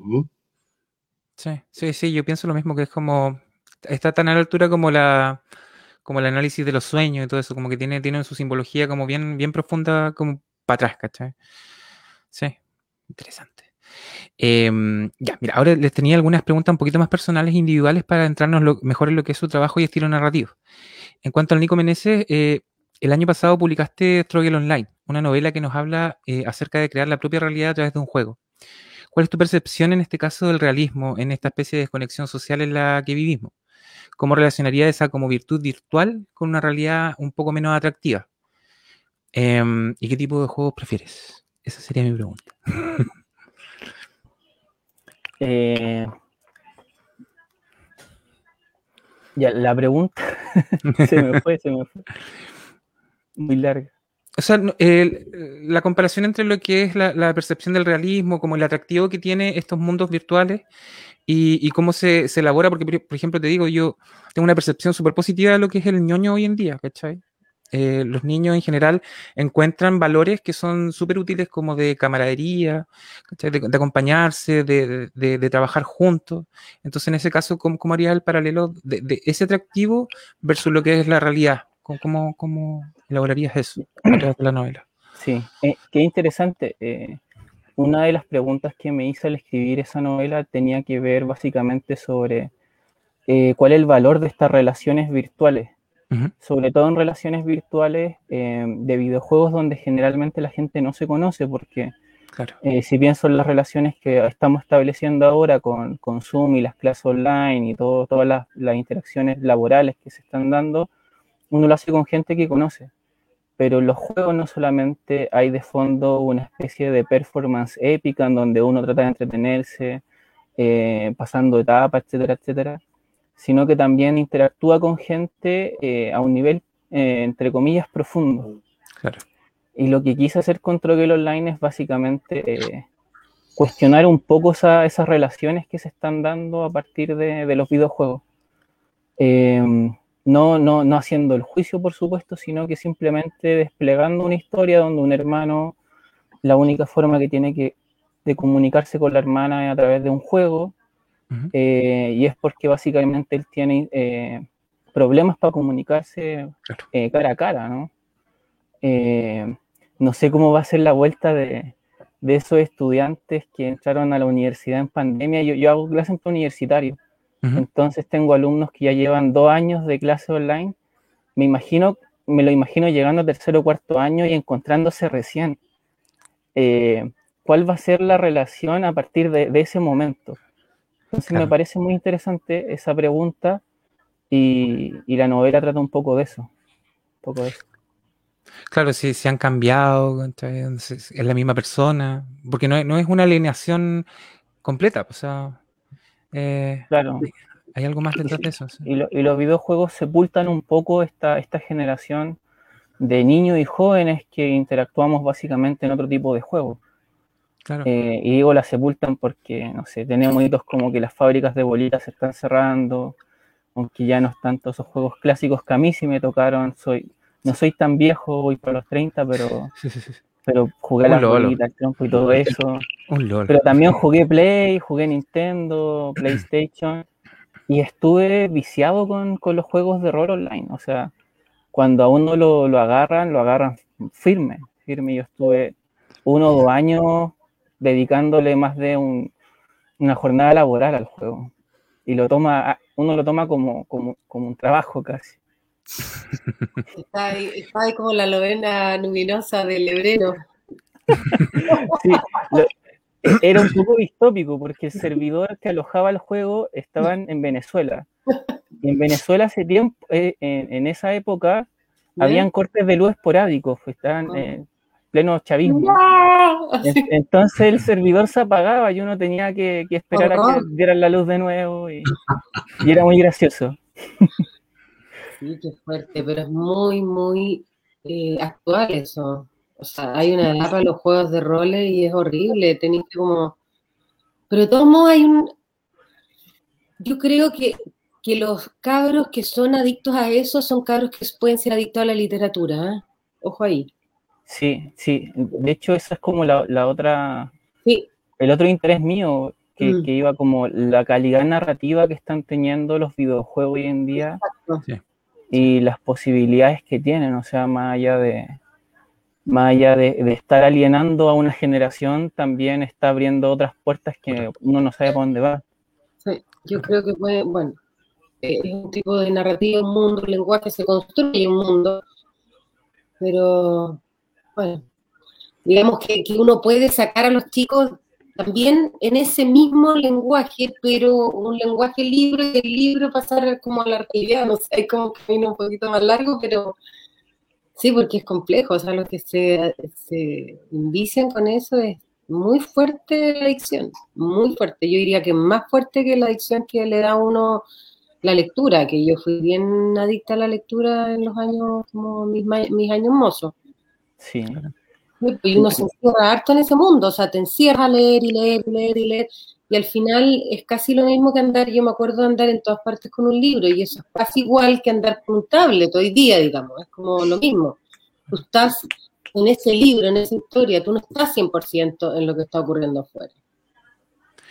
S1: Sí, sí, sí, yo pienso lo mismo, que es como, está tan a la altura como la como el análisis de los sueños y todo eso, como que tiene, tiene su simbología como bien, bien profunda, como para atrás, ¿cachai? Sí, interesante. Eh, ya, mira, ahora les tenía algunas preguntas un poquito más personales, individuales, para entrarnos mejor en lo que es su trabajo y estilo narrativo. En cuanto al Nico Meneses, eh, el año pasado publicaste Struggle Online, una novela que nos habla eh, acerca de crear la propia realidad a través de un juego. ¿Cuál es tu percepción en este caso del realismo, en esta especie de desconexión social en la que vivimos? ¿Cómo relacionaría esa como virtud virtual con una realidad un poco menos atractiva? Eh, ¿Y qué tipo de juegos prefieres? Esa sería mi pregunta.
S4: eh, ya, la pregunta se me fue, se me fue. Muy larga.
S1: O sea, el, la comparación entre lo que es la, la, percepción del realismo, como el atractivo que tiene estos mundos virtuales y, y cómo se, se, elabora, porque por ejemplo te digo, yo tengo una percepción súper positiva de lo que es el ñoño hoy en día, ¿cachai? Eh, los niños en general encuentran valores que son súper útiles como de camaradería, de, acompañarse, de, trabajar juntos. Entonces, en ese caso, ¿cómo, cómo haría el paralelo de, ese atractivo versus lo que es la realidad? ¿Cómo, cómo elaborarías eso la novela?
S4: Sí, eh, qué interesante. Eh, una de las preguntas que me hice al escribir esa novela tenía que ver básicamente sobre cuál es el valor de estas relaciones virtuales sobre todo en relaciones virtuales eh, de videojuegos donde generalmente la gente no se conoce, porque claro. eh, si bien son las relaciones que estamos estableciendo ahora con, con Zoom y las clases online y todo, todas las, las, interacciones laborales que se están dando, uno lo hace con gente que conoce. pero en los juegos no solamente hay de fondo una especie de performance épica en donde uno trata de entretenerse, eh, pasando etapas, etcétera, etcétera, sino que también interactúa con gente eh, a un nivel, eh, entre comillas, profundo. Claro. Y lo que quise hacer con Troquel Online es básicamente cuestionar un poco esas relaciones que se están dando a partir de, los videojuegos. Em, no, no, no haciendo el juicio, por supuesto, sino que simplemente desplegando una historia donde un hermano, la única forma que tiene que, de comunicarse con la hermana es a través de un juego, eh, y es porque básicamente él tiene eh, problemas para comunicarse eh, cara a cara, ¿no? no sé cómo va a ser la vuelta de, de esos estudiantes que entraron a la universidad en pandemia. Yo, yo hago clases en universitario, entonces tengo alumnos que ya llevan dos años de clase online. Me imagino, me lo imagino llegando a tercero o cuarto año y encontrándose recién. Eh, ¿Cuál va a ser la relación a partir de, ese momento? Entonces me parece muy interesante esa pregunta y, y, la novela trata un poco de eso. Un poco de eso.
S1: Claro, si se han cambiado, es la misma persona, porque no, es una alineación completa, o sea,
S4: eh, claro.
S1: hay algo más detrás de eso.
S4: Y, los videojuegos sepultan un poco esta, esta generación de niños y jóvenes que interactuamos básicamente en otro tipo de juegos. Claro. Eh, y digo la sepultan porque, no sé, tenemos hitos como que las fábricas de bolitas se están cerrando, aunque ya no están todos esos juegos clásicos que a mí sí me tocaron, soy no soy tan viejo, voy por los 30, pero, pero jugué la bolita, el trompo y todo eso. Pero también jugué Play, jugué Nintendo, PlayStation y estuve viciado con, los juegos de rol online. O sea, cuando a uno lo, agarran, lo agarran firme, firme. Yo estuve uno o dos años dedicándole más de una jornada laboral al juego. Y lo toma, uno lo toma como, como, como un trabajo casi.
S2: Está ahí, como la novena luminosa del hebrero.
S4: era un poco distópico porque el servidor que alojaba el juego estaban en Venezuela. Y en Venezuela hace tiempo, eh, en, esa época, habían cortes de luz esporádicos, pues, estaban oh. En pleno chavismo. Entonces el servidor se apagaba y uno tenía que, esperar a que dieran la luz de nuevo y era muy gracioso.
S2: Sí, qué fuerte, pero es muy, muy eh, actual eso. O sea, hay una edad para los juegos de roles y es horrible. Tenéis como. Pero de todos modos hay un. Yo creo que, los cabros que son adictos a eso son cabros que pueden ser adictos a la literatura. ¿eh? Ojo ahí.
S4: Sí, sí. De hecho, esa es como la, otra. Sí. El otro interés mío, que, mm. que, iba como la calidad narrativa que están teniendo los videojuegos hoy en día. Exacto. Sí y las posibilidades que tienen, o sea, más allá de, más allá de, estar alienando a una generación, también está abriendo otras puertas que uno no sabe para dónde va.
S2: Sí, yo creo que puede, bueno, eh, es un tipo de narrativa, un mundo, un lenguaje, se construye un mundo, pero bueno, digamos que, que uno puede sacar a los chicos también en ese mismo lenguaje, pero un lenguaje libre, y el libro pasar como a la arquivia, no sé, como que camino un poquito más largo, pero sí, porque es complejo, o sea, los que se, se invician con eso es muy fuerte la adicción, muy fuerte, yo diría que más fuerte que la adicción que le da a uno la lectura, que yo fui bien adicta a la lectura en los años, como mis, mis años mozos.
S4: Sí.
S2: Y uno se encierra harto en ese mundo, o sea, te encierra a leer y leer y leer y leer, y al final es casi lo mismo que andar, yo me acuerdo de andar en todas partes con un libro, y eso es casi igual que andar con un tablet hoy día, digamos, es como lo mismo. Tú estás en ese libro, en esa historia, tú no estás 100% en lo que está ocurriendo afuera.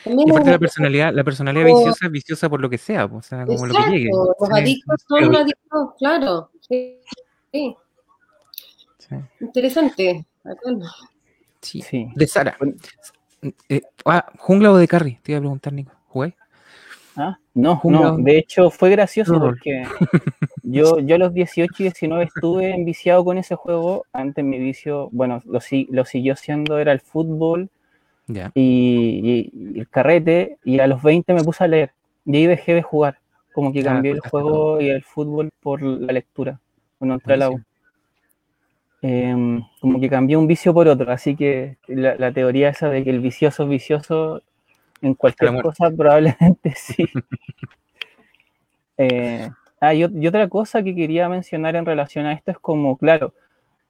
S1: y aparte la personalidad, la personalidad viciosa es viciosa por lo que sea, o sea, como lo que llegue.
S2: Los adictos son adictos, claro. Sí. sí. Interesante.
S1: Sí. De Sara. Eh, ah, ¿Jungla o de Carry? Te iba a preguntar, Nico. ¿Jugué?
S4: Ah, no, no, de hecho fue gracioso porque yo, yo a los 18 y 19 estuve enviciado con ese juego. Antes mi vicio, bueno, lo, lo siguió siendo, era el fútbol y, el carrete. Y a los 20 me puse a leer. Y ahí dejé de jugar. Como que ah, cambié el juego y el fútbol por la lectura. Cuando entré em, como que cambié un vicio por otro, así que la, teoría esa de que el vicioso es vicioso en cualquier cosa probablemente sí. Eh, ah, y, otra cosa que quería mencionar en relación a esto es como, claro,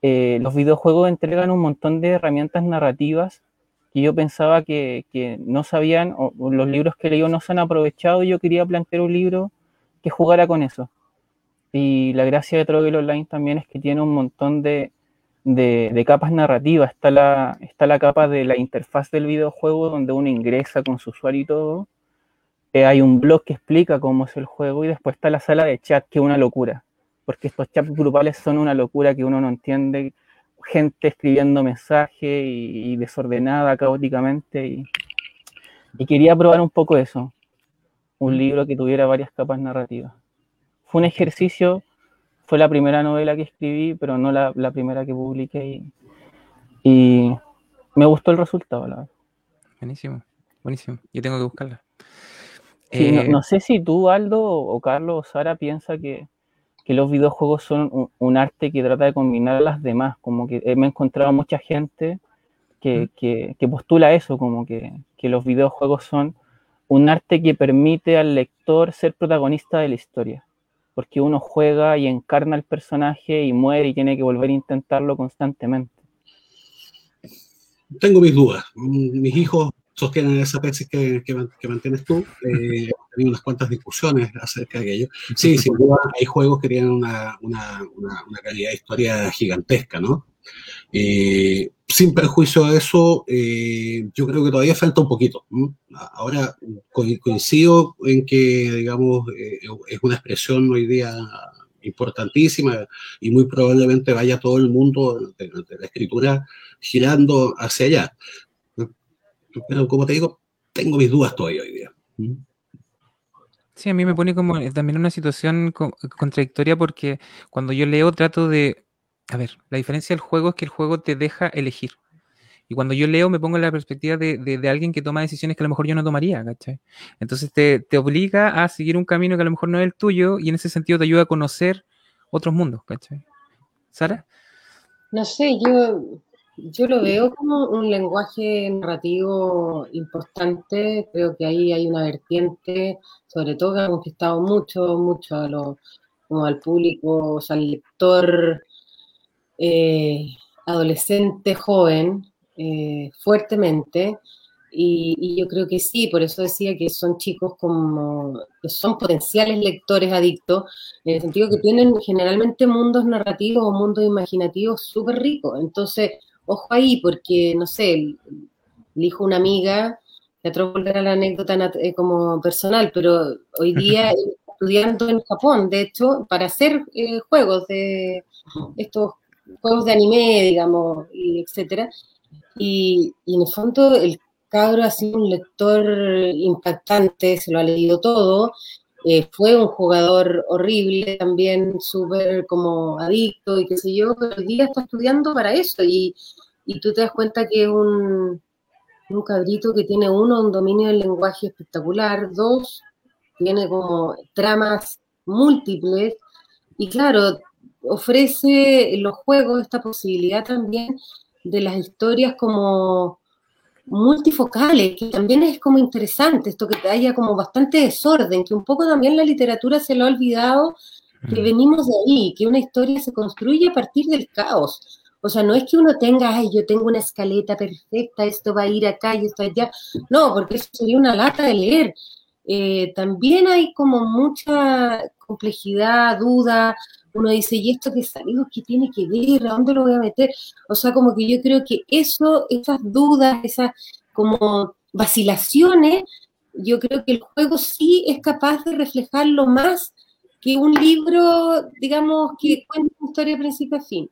S4: eh, los videojuegos entregan un montón de herramientas narrativas que yo pensaba que, no sabían, o, los libros que leí no se han aprovechado, y yo quería plantear un libro que jugara con eso. Y la gracia de Trogel Online también es que tiene un montón de, capas narrativas. Está la, está la capa de la interfaz del videojuego donde uno ingresa con su usuario y todo. Eh, hay un blog que explica cómo es el juego y después está la sala de chat, que es una locura. Porque estos chats grupales son una locura que uno no entiende gente escribiendo mensajes y, desordenada caóticamente. Y, quería probar un poco eso, un libro que tuviera varias capas narrativas. Fue un ejercicio, fue la primera novela que escribí, pero no la, primera que publiqué. Y, me gustó el resultado, la verdad.
S1: Buenísimo, buenísimo. Yo tengo que buscarla.
S4: no, no, sé si tú, Aldo, o Carlos o Sara piensa que, que los videojuegos son un, arte que trata de combinar las demás, como que me he encontrado mucha gente que, postula eso, como que, los videojuegos son un arte que permite al lector ser protagonista de la historia, porque uno juega y encarna al personaje y muere y tiene que volver a intentarlo constantemente.
S3: Tengo mis dudas. Mis hijos sostienen esa tesis que, que, mantienes tú. Eh, he tenido unas cuantas discusiones acerca de ello. Sí, sin duda hay juegos que tienen una, una, una, calidad de historia gigantesca, ¿no? Eh, sin perjuicio de eso, eh, yo creo que todavía falta un poquito. Ahora coincido en que, digamos, es una expresión hoy día importantísima y muy probablemente vaya todo el mundo de la escritura girando hacia allá. Pero como te digo, tengo mis dudas todavía hoy día.
S1: Sí, a mí me pone como también una situación contradictoria porque cuando yo leo trato de... A ver, la diferencia del juego es que el juego te deja elegir. Y cuando yo leo me pongo en la perspectiva de, alguien que toma decisiones que a lo mejor yo no tomaría, ¿cachai? Entonces te, te, obliga a seguir un camino que a lo mejor no es el tuyo y en ese sentido te ayuda a conocer otros mundos, ¿cachai? ¿Sara?
S2: No sé, yo yo lo veo como un lenguaje narrativo importante, creo que ahí hay una vertiente, sobre todo que ha conquistado mucho, mucho a lo, como al público, o sea, al lector eh, adolescente, joven, eh, fuertemente, y, yo creo que sí, por eso decía que son chicos como, que son potenciales lectores adictos, en el sentido que tienen generalmente mundos narrativos o mundos imaginativos súper ricos. Entonces, ojo ahí, porque, no sé, el, hijo de una amiga, le atrevo a volver a la anécdota eh, como personal, pero hoy día estudiando en Japón, de hecho, para hacer eh, juegos de estos juegos de anime, digamos, y etcétera. Y, en el fondo el cabro ha sido un lector impactante, se lo ha leído todo, eh, fue un jugador horrible, también súper como adicto y qué sé yo, pero hoy día está estudiando para eso y, y tú te das cuenta que es un, un cabrito que tiene uno, un dominio del lenguaje espectacular, dos, tiene como tramas múltiples y claro, ofrece los juegos esta posibilidad también de las historias como multifocales, que también es como interesante, esto que haya como bastante desorden, que un poco también la literatura se lo ha olvidado, que mm. venimos de ahí, que una historia se construye a partir del caos. O sea, no es que uno tenga, ay, yo tengo una escaleta perfecta, esto va a ir acá y esto allá. No, porque eso sería una lata de leer. Eh, también hay como mucha complejidad, duda. Uno dice, ¿y esto qué salió? ¿Qué tiene que ver? ¿A dónde lo voy a meter? O sea, como que yo creo que eso, esas dudas, esas como vacilaciones, yo creo que el juego sí es capaz de reflejarlo más que un libro, digamos, que cuenta una historia de principio a fin.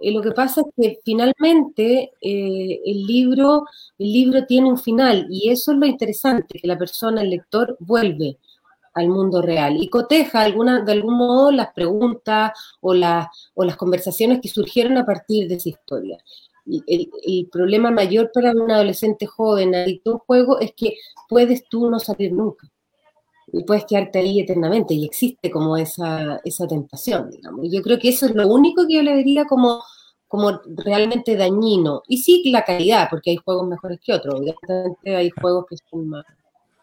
S2: Eh, lo que pasa es que finalmente eh, el, libro, el libro tiene un final y eso es lo interesante, que la persona, el lector, vuelve al mundo real y coteja alguna, de algún modo las preguntas o, o las conversaciones que surgieron a partir de esa historia. Y el, problema mayor para un adolescente joven adicto a un juego es que puedes tú no salir nunca y puedes quedarte ahí eternamente y existe como esa, esa tentación, digamos. Yo creo que eso es lo único que yo le diría como como realmente dañino. Y sí la calidad, porque hay juegos mejores que otros, obviamente hay juegos que son más,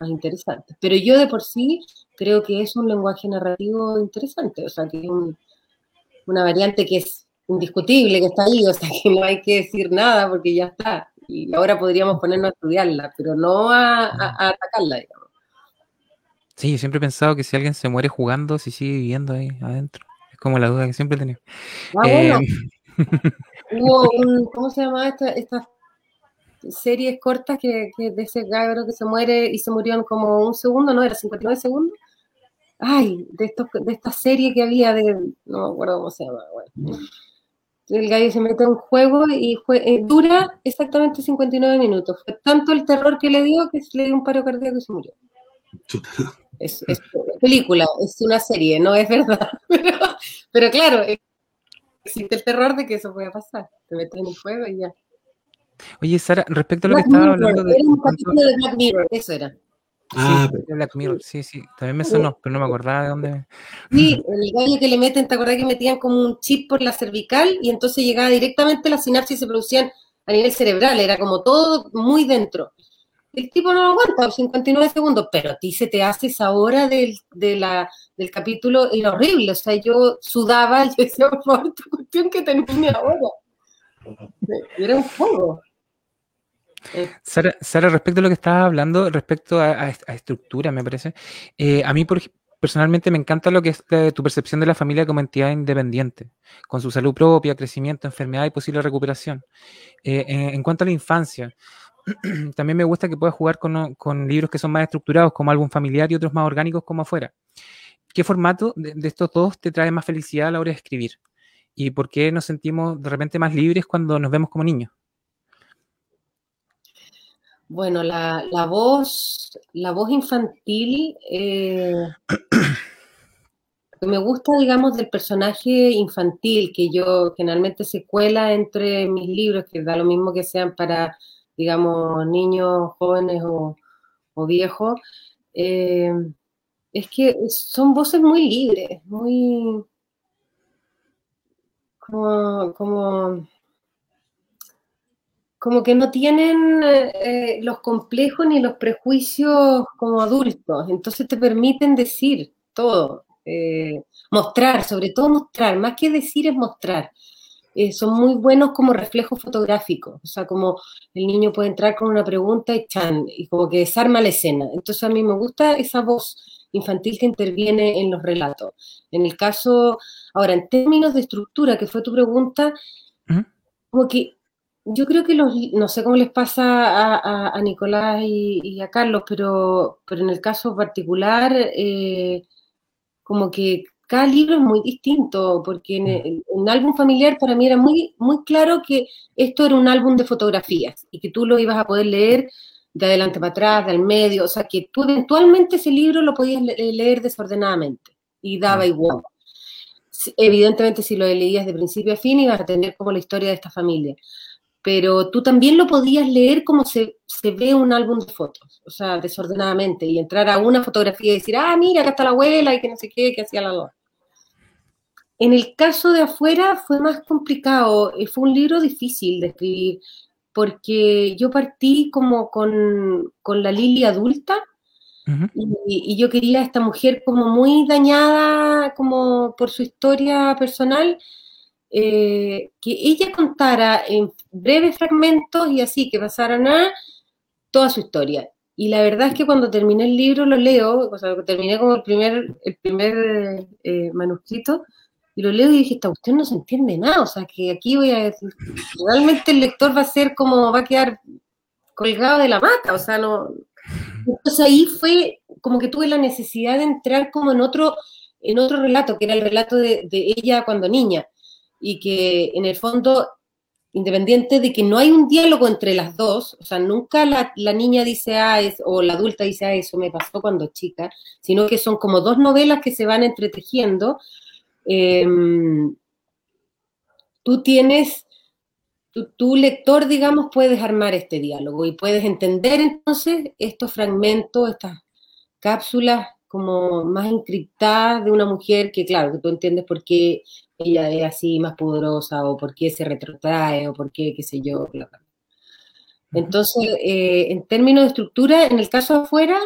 S2: más interesantes. Pero yo de por sí creo que es un lenguaje narrativo interesante, o sea, que es una variante que es indiscutible, que está ahí, o sea, que no hay que decir nada porque ya está. Y ahora podríamos ponernos a estudiarla, pero no a, atacarla, digamos.
S1: Sí, siempre he pensado que si alguien se muere jugando, si sigue viviendo ahí adentro. Es como la duda que siempre he tenido.
S2: Ah, bueno. Eh, Hubo un, ¿cómo se llama esta, estas series cortas que, que, de ese cabro que se muere y se murió en como un segundo, ¿no? Era 59 segundos. Ay, de, estos, de esta serie que había de, no me acuerdo cómo se llama, bueno. El gallo se mete en un juego y eh, dura exactamente 59 minutos. Fue tanto el terror que le dio que le dio un paro cardíaco y se murió. Es, es, película, es una serie, no es verdad. Pero, pero claro, existe el terror de que eso pueda pasar. Te metes en un juego y ya.
S1: Oye, Sara, respecto a lo que estaba hablando de.
S2: Era un capítulo de Black Mirror, eso era.
S1: Ah, sí, Black Mirror, sí, sí, también me sonó, pero no me acordaba de dónde.
S2: Sí, el gallo que le meten, ¿te acordás que metían como un chip por la cervical y entonces llegaba directamente la sinapsis y se producían a nivel cerebral, era como todo muy dentro. El tipo no lo aguanta, 59 segundos, pero a ti se te hace esa hora del, de la, del capítulo, era horrible, o sea, yo sudaba, yo decía, por favor, tu cuestión que termine ahora. Era un juego.
S1: Sara, Sara, respecto a lo que estabas hablando, respecto a, estructura, me parece, eh, a mí personalmente me encanta lo que es eh, tu percepción de la familia como entidad independiente, con su salud propia, crecimiento, enfermedad y posible recuperación. Eh, en, cuanto a la infancia, también me gusta que puedas jugar con, libros que son más estructurados, como álbum familiar y otros más orgánicos como afuera. ¿Qué formato de estos dos te trae más felicidad a la hora de escribir? ¿Y por qué nos sentimos de repente más libres cuando nos vemos como niños?
S2: Bueno, la, la voz, la voz infantil, eh, me gusta, digamos, del personaje infantil que yo generalmente se cuela entre mis libros, que da lo mismo que sean para, digamos, niños, jóvenes o, viejos, eh, es que son voces muy libres, muy como, como como que no tienen eh, los complejos ni los prejuicios como adultos, entonces te permiten decir todo, eh, mostrar, sobre todo mostrar, más que decir es mostrar. Eh, son muy buenos como reflejos fotográficos, o sea, como el niño puede entrar con una pregunta y chan, y como que desarma la escena. Entonces a mí me gusta esa voz infantil que interviene en los relatos. En el caso, ahora, en términos de estructura, que fue tu pregunta, como que yo creo que los, no sé cómo les pasa a, Nicolás y, a Carlos, pero, pero en el caso particular, eh, como que cada libro es muy distinto, porque en, el, un álbum familiar para mí era muy, muy claro que esto era un álbum de fotografías y que tú lo ibas a poder leer de adelante para atrás, del medio, o sea que tú eventualmente ese libro lo podías leer desordenadamente y daba igual. Evidentemente si lo leías de principio a fin ibas a tener como la historia de esta familia pero tú también lo podías leer como se, se, ve un álbum de fotos, o sea, desordenadamente, y entrar a una fotografía y decir, ah, mira, acá está la abuela y que no sé qué, que hacía la dos. En el caso de afuera fue más complicado, eh, fue un libro difícil de escribir, porque yo partí como con, con la Lili adulta, y, y, yo quería a esta mujer como muy dañada, como por su historia personal, eh, que ella contara en breves fragmentos y así, que pasaran a toda su historia. Y la verdad es que cuando terminé el libro lo leo, o sea, terminé como el primer, el primer eh, manuscrito, y lo leo y dije, usted no se entiende nada, o sea, que aquí voy a decir, realmente el lector va a ser como, va a quedar colgado de la mata, o sea, no... Entonces ahí fue como que tuve la necesidad de entrar como en otro, en otro relato, que era el relato de ella cuando niña y que en el fondo, independiente de que no hay un diálogo entre las dos, o sea, nunca la, niña dice, ah, es, o la adulta dice, ah, eso me pasó cuando chica, sino que son como dos novelas que se van entretejiendo. Em, tú tienes, tu, lector, digamos, puedes armar este diálogo y puedes entender entonces estos fragmentos, estas cápsulas como más encriptadas de una mujer que, claro, que tú entiendes por qué ella es así más poderosa o por qué se retrotrae o por qué, qué sé yo. Entonces, eh, en términos de estructura, en el caso afuera,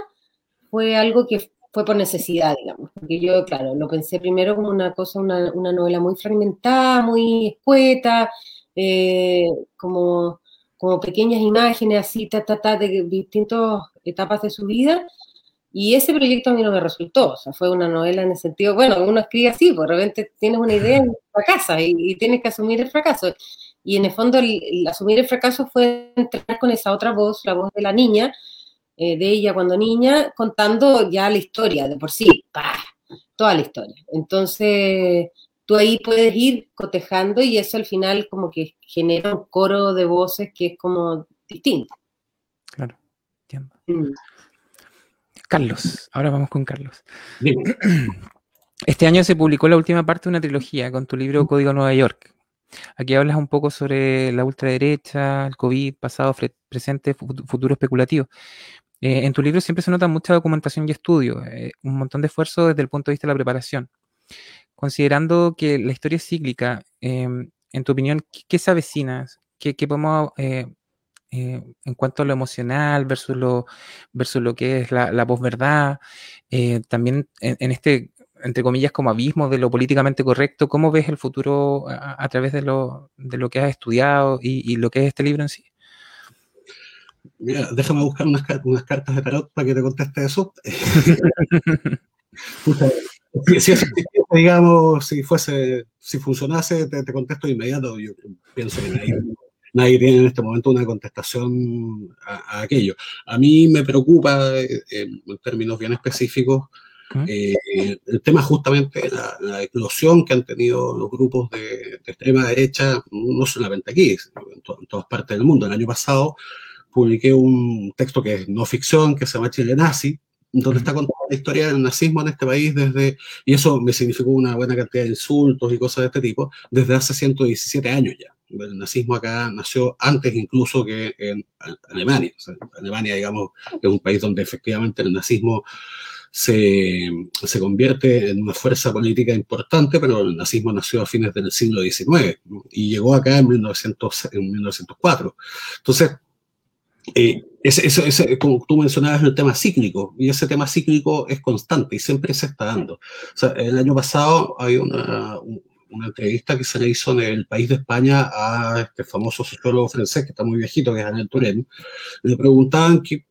S2: fue algo que fue por necesidad, digamos, porque yo, claro, lo pensé primero como una cosa, una, una novela muy fragmentada, muy escueta, eh, como, como pequeñas imágenes así, ta, ta, ta, de distintas etapas de su vida, y ese proyecto a mí no me resultó, o sea, fue una novela en el sentido, bueno, uno escribe así, pues de repente tienes una idea y fracasa y, y tienes que asumir el fracaso. Y en el fondo, el, asumir el fracaso fue entrar con esa otra voz, la voz de la niña, eh, de ella cuando niña, contando ya la historia de por sí, toda la historia. Entonces, tú ahí puedes ir cotejando y eso al final como que genera un coro de voces que es como distinto.
S1: Claro, entiendo. Mm. Carlos, ahora vamos con Carlos. Este año se publicó la última parte de una trilogía con tu libro Código Nueva York. Aquí hablas un poco sobre la ultraderecha, el COVID, pasado, presente, futuro especulativo. Eh, en tu libro siempre se nota mucha documentación y estudio, eh, un montón de esfuerzo desde el punto de vista de la preparación. Considerando que la historia es cíclica, em, en tu opinión, ¿qué, se avecina? ¿Qué, podemos, eh, en cuanto a lo emocional versus lo, versus lo que es la, la posverdad? también en, este, entre comillas, como abismo de lo políticamente correcto, ¿cómo ves el futuro a, través de lo, de lo que has estudiado y, y lo que es este libro en sí?
S3: Mira, déjame buscar unas, unas, cartas de tarot para que te conteste eso. si, si, digamos, si fuese, si funcionase, te, contesto de inmediato. Yo pienso que nadie, tiene en este momento una contestación a, aquello. A mí me preocupa, eh, en términos bien específicos, eh, el tema justamente la, la, eclosión que han tenido los grupos de, extrema derecha, no solamente aquí, en, en todas partes del mundo. El año pasado publiqué un texto que es no ficción, que se llama Chile Nazi, donde está contada la historia del nazismo en este país desde, y eso me significó una buena cantidad de insultos y cosas de este tipo, desde hace 117 años ya. El nazismo acá nació antes incluso que en Alemania. Alemania, digamos, es un país donde efectivamente el nazismo se, se, convierte en una fuerza política importante, pero el nazismo nació a fines del siglo XIX y llegó acá en, 1900, en 1904. Entonces, eh, ese, ese, como tú mencionabas, el tema cíclico, y ese tema cíclico es constante y siempre se está dando. O sea, el año pasado hay una, una entrevista que se le hizo en el país de España a este famoso sociólogo francés, que está muy viejito, que es Anel Turén. Le preguntaban qué,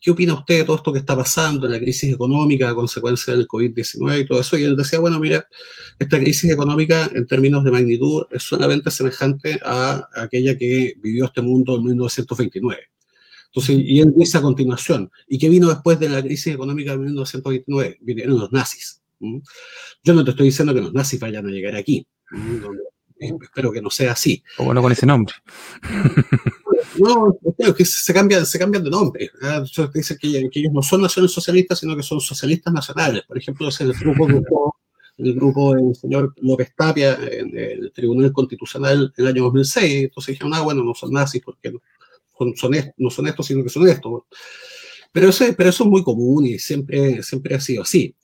S3: qué opina usted de todo esto que está pasando, la crisis económica a consecuencia del COVID-19 y todo eso, y él decía, bueno, mira, esta crisis económica en términos de magnitud es solamente semejante a aquella que vivió este mundo en 1929 entonces, y él dice a continuación, ¿y qué vino después de la crisis económica de 1929? Vinieron los nazis. Yo no te estoy diciendo que los nazis vayan a llegar aquí. espero que no sea así.
S1: O bueno, con ese nombre.
S3: No, creo que se cambian, se cambian de nombre. ¿ah? Dicen que, que, ellos no son naciones socialistas, sino que son socialistas nacionales. Por ejemplo, es el grupo, el grupo del señor López Tapia en el Tribunal Constitucional en el año 2006. Entonces dijeron, ah, bueno, no son nazis porque no, no son estos, sino que son estos. Pero eso, pero eso es muy común y siempre, siempre ha sido así.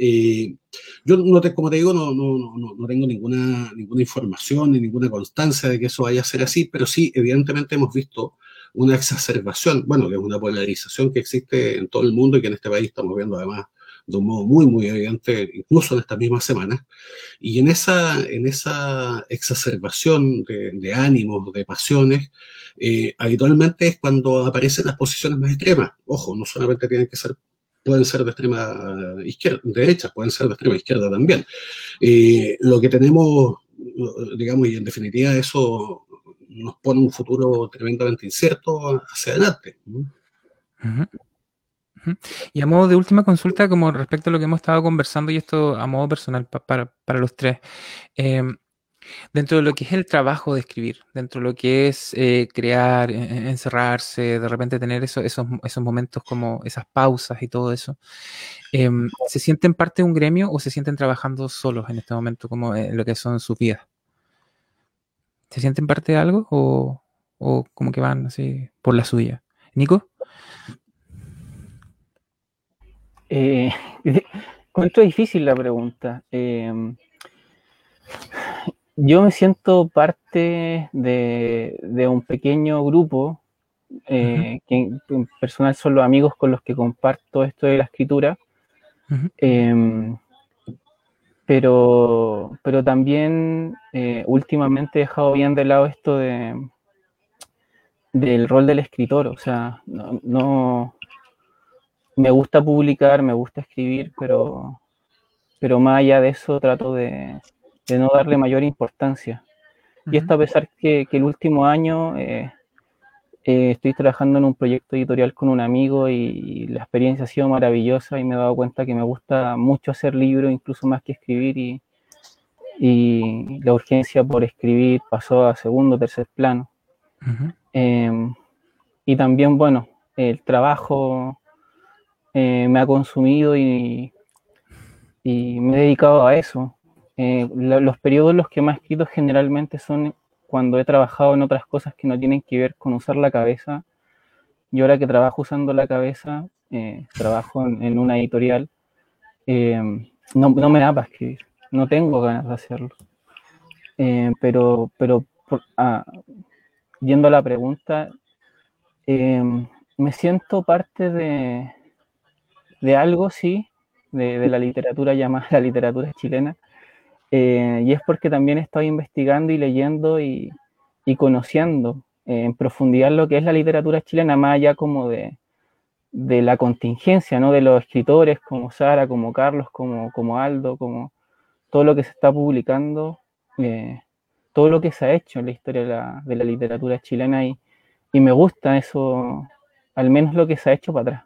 S3: yo, no te, como te digo, no, no, no, no, tengo ninguna, ninguna información ni ninguna constancia de que eso vaya a ser así, pero sí, evidentemente hemos visto una exacerbación, bueno, que es una polarización que existe en todo el mundo y que en este país estamos viendo además de un modo muy, muy evidente, incluso en estas mismas semanas. Y en esa, en esa exacerbación de, de ánimos, de pasiones, eh, habitualmente es cuando aparecen las posiciones más extremas. Ojo, no solamente tienen que ser pueden ser de extrema izquierda, derecha, pueden ser de extrema izquierda también. Eh, lo que tenemos, digamos, y en definitiva eso nos pone un futuro tremendamente incierto hacia adelante.
S1: Y a modo de última consulta, como respecto a lo que hemos estado conversando, y esto a modo personal para, para los tres, em, dentro de lo que es el trabajo de escribir, dentro de lo que es eh, crear, e, e, encerrarse, de repente tener esos, esos momentos como esas pausas y todo eso, em, ¿se sienten parte de un gremio o se sienten trabajando solos en este momento, como en lo que son sus vidas? ¿Se sienten parte de algo o, o como que van así por la suya? Nico?
S4: Eh, cuánto difícil la pregunta. Em, Yo me siento parte de, un pequeño grupo, eh, que en personal son los amigos con los que comparto esto de la escritura, em, pero, pero también eh, últimamente he dejado bien de lado esto de, del rol del escritor, o sea, no, me gusta publicar, me gusta escribir, pero, pero más allá de eso trato de, no darle mayor importancia. Y esto a pesar que, que el último año eh, eh, estoy trabajando en un proyecto editorial con un amigo y, la experiencia ha sido maravillosa y me he dado cuenta que me gusta mucho hacer libros, incluso más que escribir y, y la urgencia por escribir pasó a segundo, tercer plano. Em, y también, bueno, el trabajo eh, me ha consumido y, y, me he dedicado a eso. Eh, los periodos los que más escrito generalmente son cuando he trabajado en otras cosas que no tienen que ver con usar la cabeza. Y ahora que trabajo usando la cabeza, eh, trabajo en, una editorial, em, no, no, me da para escribir, no tengo ganas de hacerlo. pero pero ah, yendo a la pregunta, me siento parte de, de algo, sí, de, la literatura llamada la literatura chilena, eh, y es porque también he investigando y leyendo y, conociendo eh, en profundidad lo que es la literatura chilena, más allá como de, la contingencia, ¿no? De los escritores como Sara, como Carlos, como, como Aldo, como todo lo que se está publicando. Eh, todo lo que se ha hecho en la historia de la, literatura chilena y, me gusta eso, al menos lo que se ha hecho para atrás.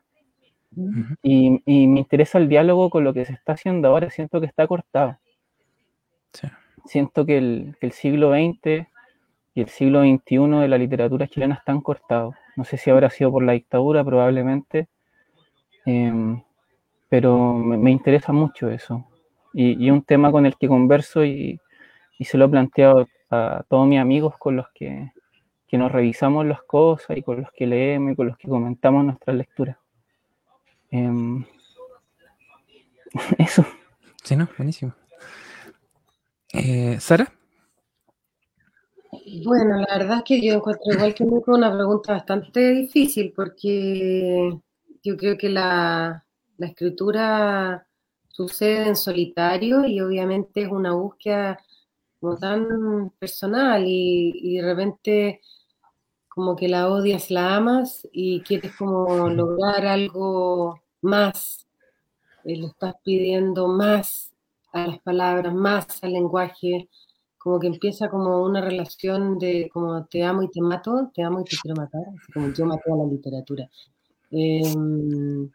S4: Y, me interesa el diálogo con lo que se está haciendo ahora, siento que está cortado. Siento que el, siglo XX y el siglo XXI de la literatura chilena están cortados. No sé si habrá sido por la dictadura, probablemente, em, pero me, interesa mucho eso. Y, y, un tema con el que converso y, y se lo he planteado a todos mis amigos con los que, nos revisamos las cosas y con los que leemos y con los que comentamos nuestras lecturas. Em, eso.
S1: Sí, no, buenísimo. Eh, ¿Sara?
S2: Bueno, la verdad es que yo encuentro igual que Nico una pregunta bastante difícil porque yo creo que la, la escritura sucede en solitario y obviamente es una búsqueda como tan personal y, de repente como que la odias, la amas y quieres como lograr algo más, eh, le estás pidiendo más a las palabras, más al lenguaje, como que empieza como una relación de como te amo y te mato, te amo y te quiero matar, como yo maté a la literatura. Em,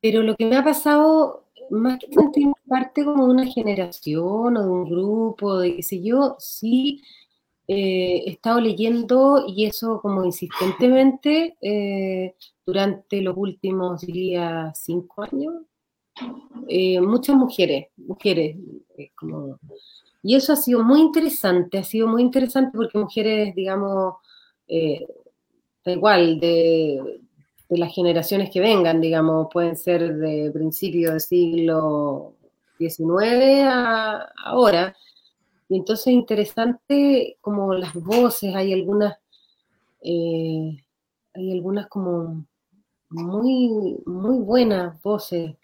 S2: pero lo que me ha pasado más que sentir parte como de una generación o de un grupo, de qué sé yo, sí eh, he estado leyendo y eso como insistentemente eh, durante los últimos, diría, cinco años, eh, muchas mujeres, mujeres, como... Y eso ha sido muy interesante, ha sido muy interesante porque mujeres, digamos, da igual, de, de las generaciones que vengan, digamos, pueden ser de principio del siglo XIX a ahora. Y entonces es interesante como las voces, hay algunas, eh, hay algunas como muy, muy buenas voces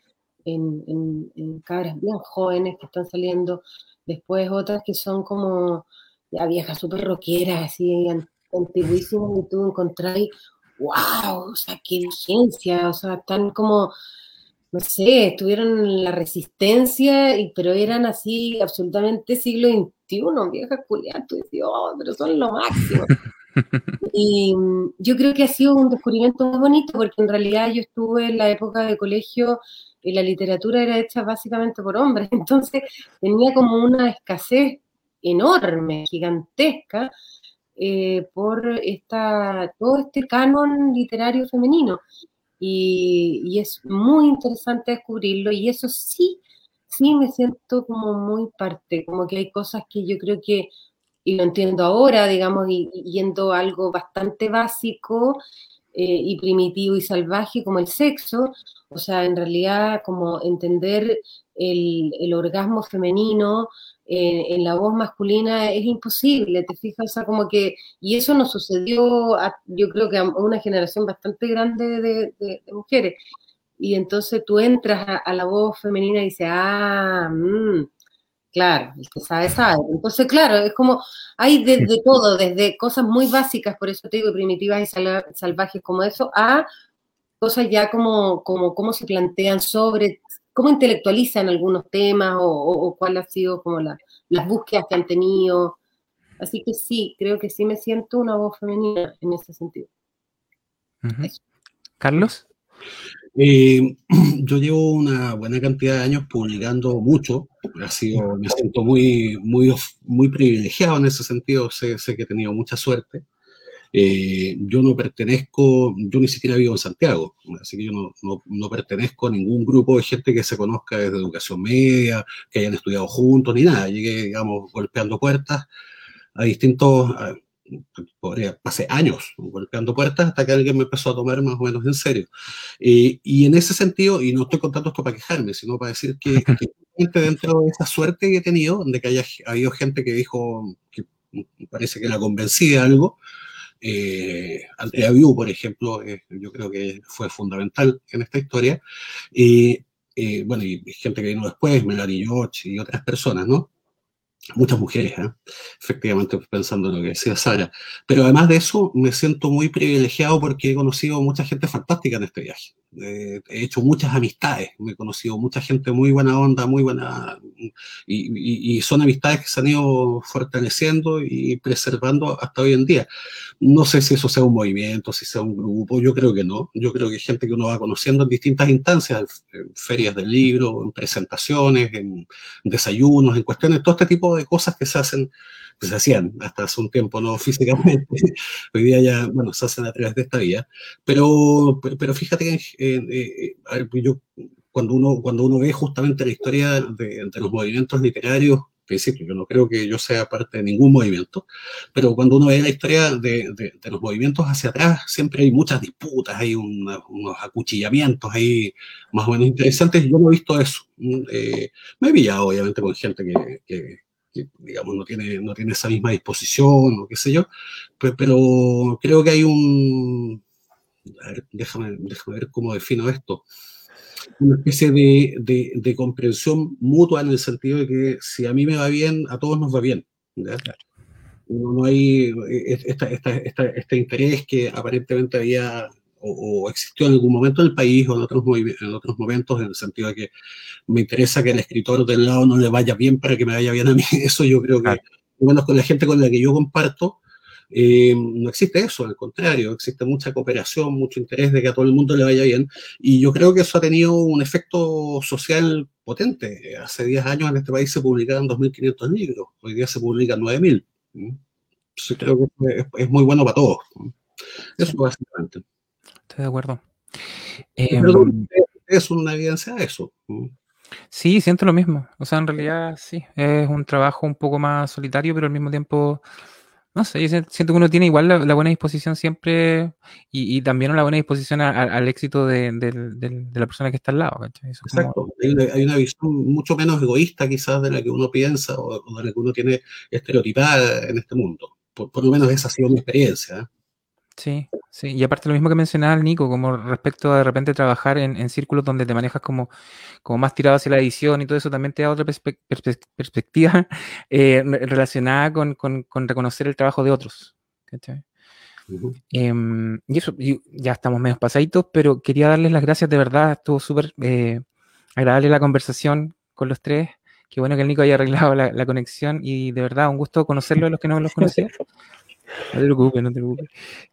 S2: en, en, cabras bien jóvenes que están saliendo, después otras que son como ya viejas súper rockeras, así antiguísimas, y tú encontráis wow, o sea, qué vigencia, o sea, tan como, no sé, estuvieron en la resistencia, y, pero eran así absolutamente siglo XXI, vieja culiadas, tú decías, oh, pero son lo máximo. Y mm, yo creo que ha sido un descubrimiento muy bonito, porque en realidad yo estuve en la época de colegio y la literatura era hecha básicamente por hombres, entonces tenía como una escasez enorme, gigantesca, eh, por esta, todo este canon literario femenino. Y, es muy interesante descubrirlo y eso sí, sí me siento como muy parte, como que hay cosas que yo creo que, y lo entiendo ahora, digamos, y, yendo a algo bastante básico, y primitivo y salvaje como el sexo, o sea, en realidad como entender el, orgasmo femenino en la voz masculina es imposible, te fijas, o sea, como que, y eso nos sucedió, yo creo que a una generación bastante grande de, mujeres, y entonces tú entras a, la voz femenina y dices, ah, mmm, claro, el que sabe, sabe. Entonces, claro, es como, hay de, todo, desde cosas muy básicas, por eso te digo, primitivas y salvajes como eso, a cosas ya como, como cómo se plantean sobre cómo intelectualizan algunos temas o, cuál ha sido como las búsquedas que han tenido. Así que sí, creo que sí me siento una voz femenina en ese sentido.
S1: Carlos.
S3: Eh, yo llevo una buena cantidad de años publicando mucho. Ha sido, me siento muy, muy, muy privilegiado en ese sentido. Sé, sé que he tenido mucha suerte. Eh, yo no pertenezco, yo ni siquiera vivo en Santiago, así que yo no, no, pertenezco a ningún grupo de gente que se conozca desde educación media, que hayan estudiado juntos, ni nada. Llegué, digamos, golpeando puertas a distintos, podría, pasé años golpeando puertas hasta que alguien me empezó a tomar más o menos en serio. Eh, y en ese sentido, y no estoy contando esto para quejarme, sino para decir que, que dentro de esa suerte que he tenido, de que haya habido gente que dijo que parece que la convencí de algo, eh, Andrea Viu, por ejemplo, eh, yo creo que fue fundamental en esta historia. Y, eh, bueno, y gente que vino después, Melanie George y otras personas, ¿no? muchas mujeres, ¿eh? efectivamente pensando en lo que decía Sara. Pero además de eso, me siento muy privilegiado porque he conocido mucha gente fantástica en este viaje. He hecho muchas amistades, me he conocido mucha gente muy buena onda, muy buena, y, y, son amistades que se han ido fortaleciendo y preservando hasta hoy en día. No sé si eso sea un movimiento, si sea un grupo, yo creo que no. Yo creo que es gente que uno va conociendo en distintas instancias, en ferias del libro, en presentaciones, en desayunos, en cuestiones, todo este tipo de cosas que se hacen, que se hacían hasta hace un tiempo, no físicamente, hoy día ya, bueno, se hacen a través de esta vía, pero, pero fíjate que eh, yo, cuando, uno, cuando uno ve justamente la historia de, de los movimientos literarios principio, yo no creo que yo sea parte de ningún movimiento, pero cuando uno ve la historia de, de, los movimientos hacia atrás, siempre hay muchas disputas, hay unos acuchillamientos ahí más o menos interesantes, yo no he visto eso. Eh, me he pillado obviamente con gente que, que digamos no tiene, no tiene esa misma disposición o qué sé yo, pero, creo que hay un, a ver, déjame, déjame ver cómo defino esto, una especie de, de, de, comprensión mutua en el sentido de que si a mí me va bien, a todos nos va bien. No, no, hay esta, esta, esta, este interés que aparentemente había o, existió en algún momento en el país o en otros, en otros momentos, en el sentido de que me interesa que el escritor del lado no le vaya bien para que me vaya bien a mí. Eso yo creo que, al menos con la gente con la que yo comparto, eh, no existe eso, al contrario, existe mucha cooperación, mucho interés de que a todo el mundo le vaya bien. Y yo creo que eso ha tenido un efecto social potente. Hace 10 años en este país se publicaban 2.500 libros, hoy día se publican 9.000. Entonces creo que es, muy bueno para todos. Eso básicamente.
S1: Estoy de acuerdo.
S3: Em, es una evidencia de eso.
S1: Sí, siento lo mismo. O sea, en realidad sí, es un trabajo un poco más solitario, pero al mismo tiempo, no sé, siento que uno tiene igual la, buena disposición siempre y, también la buena disposición al éxito de, la persona que está al lado.
S3: Exacto, hay, una, visión mucho menos egoísta quizás de la que uno piensa o, de la que uno tiene estereotipada en este mundo. Por, por lo menos esa ha sido mi experiencia. ¿eh?
S1: Sí, sí, y aparte lo mismo que mencionaba el Nico, como respecto a de repente trabajar en, círculos donde te manejas como, como más tirado hacia la edición y todo eso, también te da otra perspectiva eh, relacionada con, reconocer el trabajo de otros. Em, y eso, ya estamos medio pasaditos, pero quería darles las gracias de verdad, estuvo súper eh, agradable la conversación con los tres. Qué bueno que el Nico haya arreglado la, la conexión y de verdad un gusto conocerlo a los que no los conocían. No te preocupes, no te preocupes.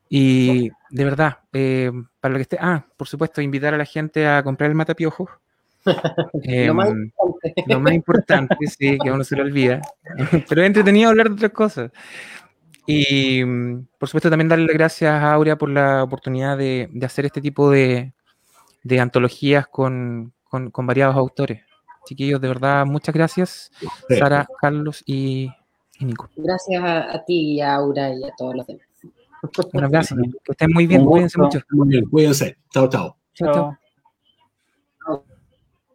S1: Y de verdad, eh, para lo que esté. Ah, por supuesto, invitar a la gente a comprar el matapiojos. lo, más em, lo, más importante, sí, que uno se lo olvida. Pero es entretenido hablar de otras cosas. Y por supuesto, también darle gracias a Aurea por la oportunidad de, de hacer este tipo de, de antologías con, con, con, variados autores. Chiquillos, de verdad, muchas gracias, Sara, Carlos y
S2: Gracias a, ti, a Aura y a todos los demás.
S1: Un abrazo. Que estén muy bien. Cuídense mucho.
S3: Muy bien. Cuídense. Chao, chao.
S1: Chao, chao.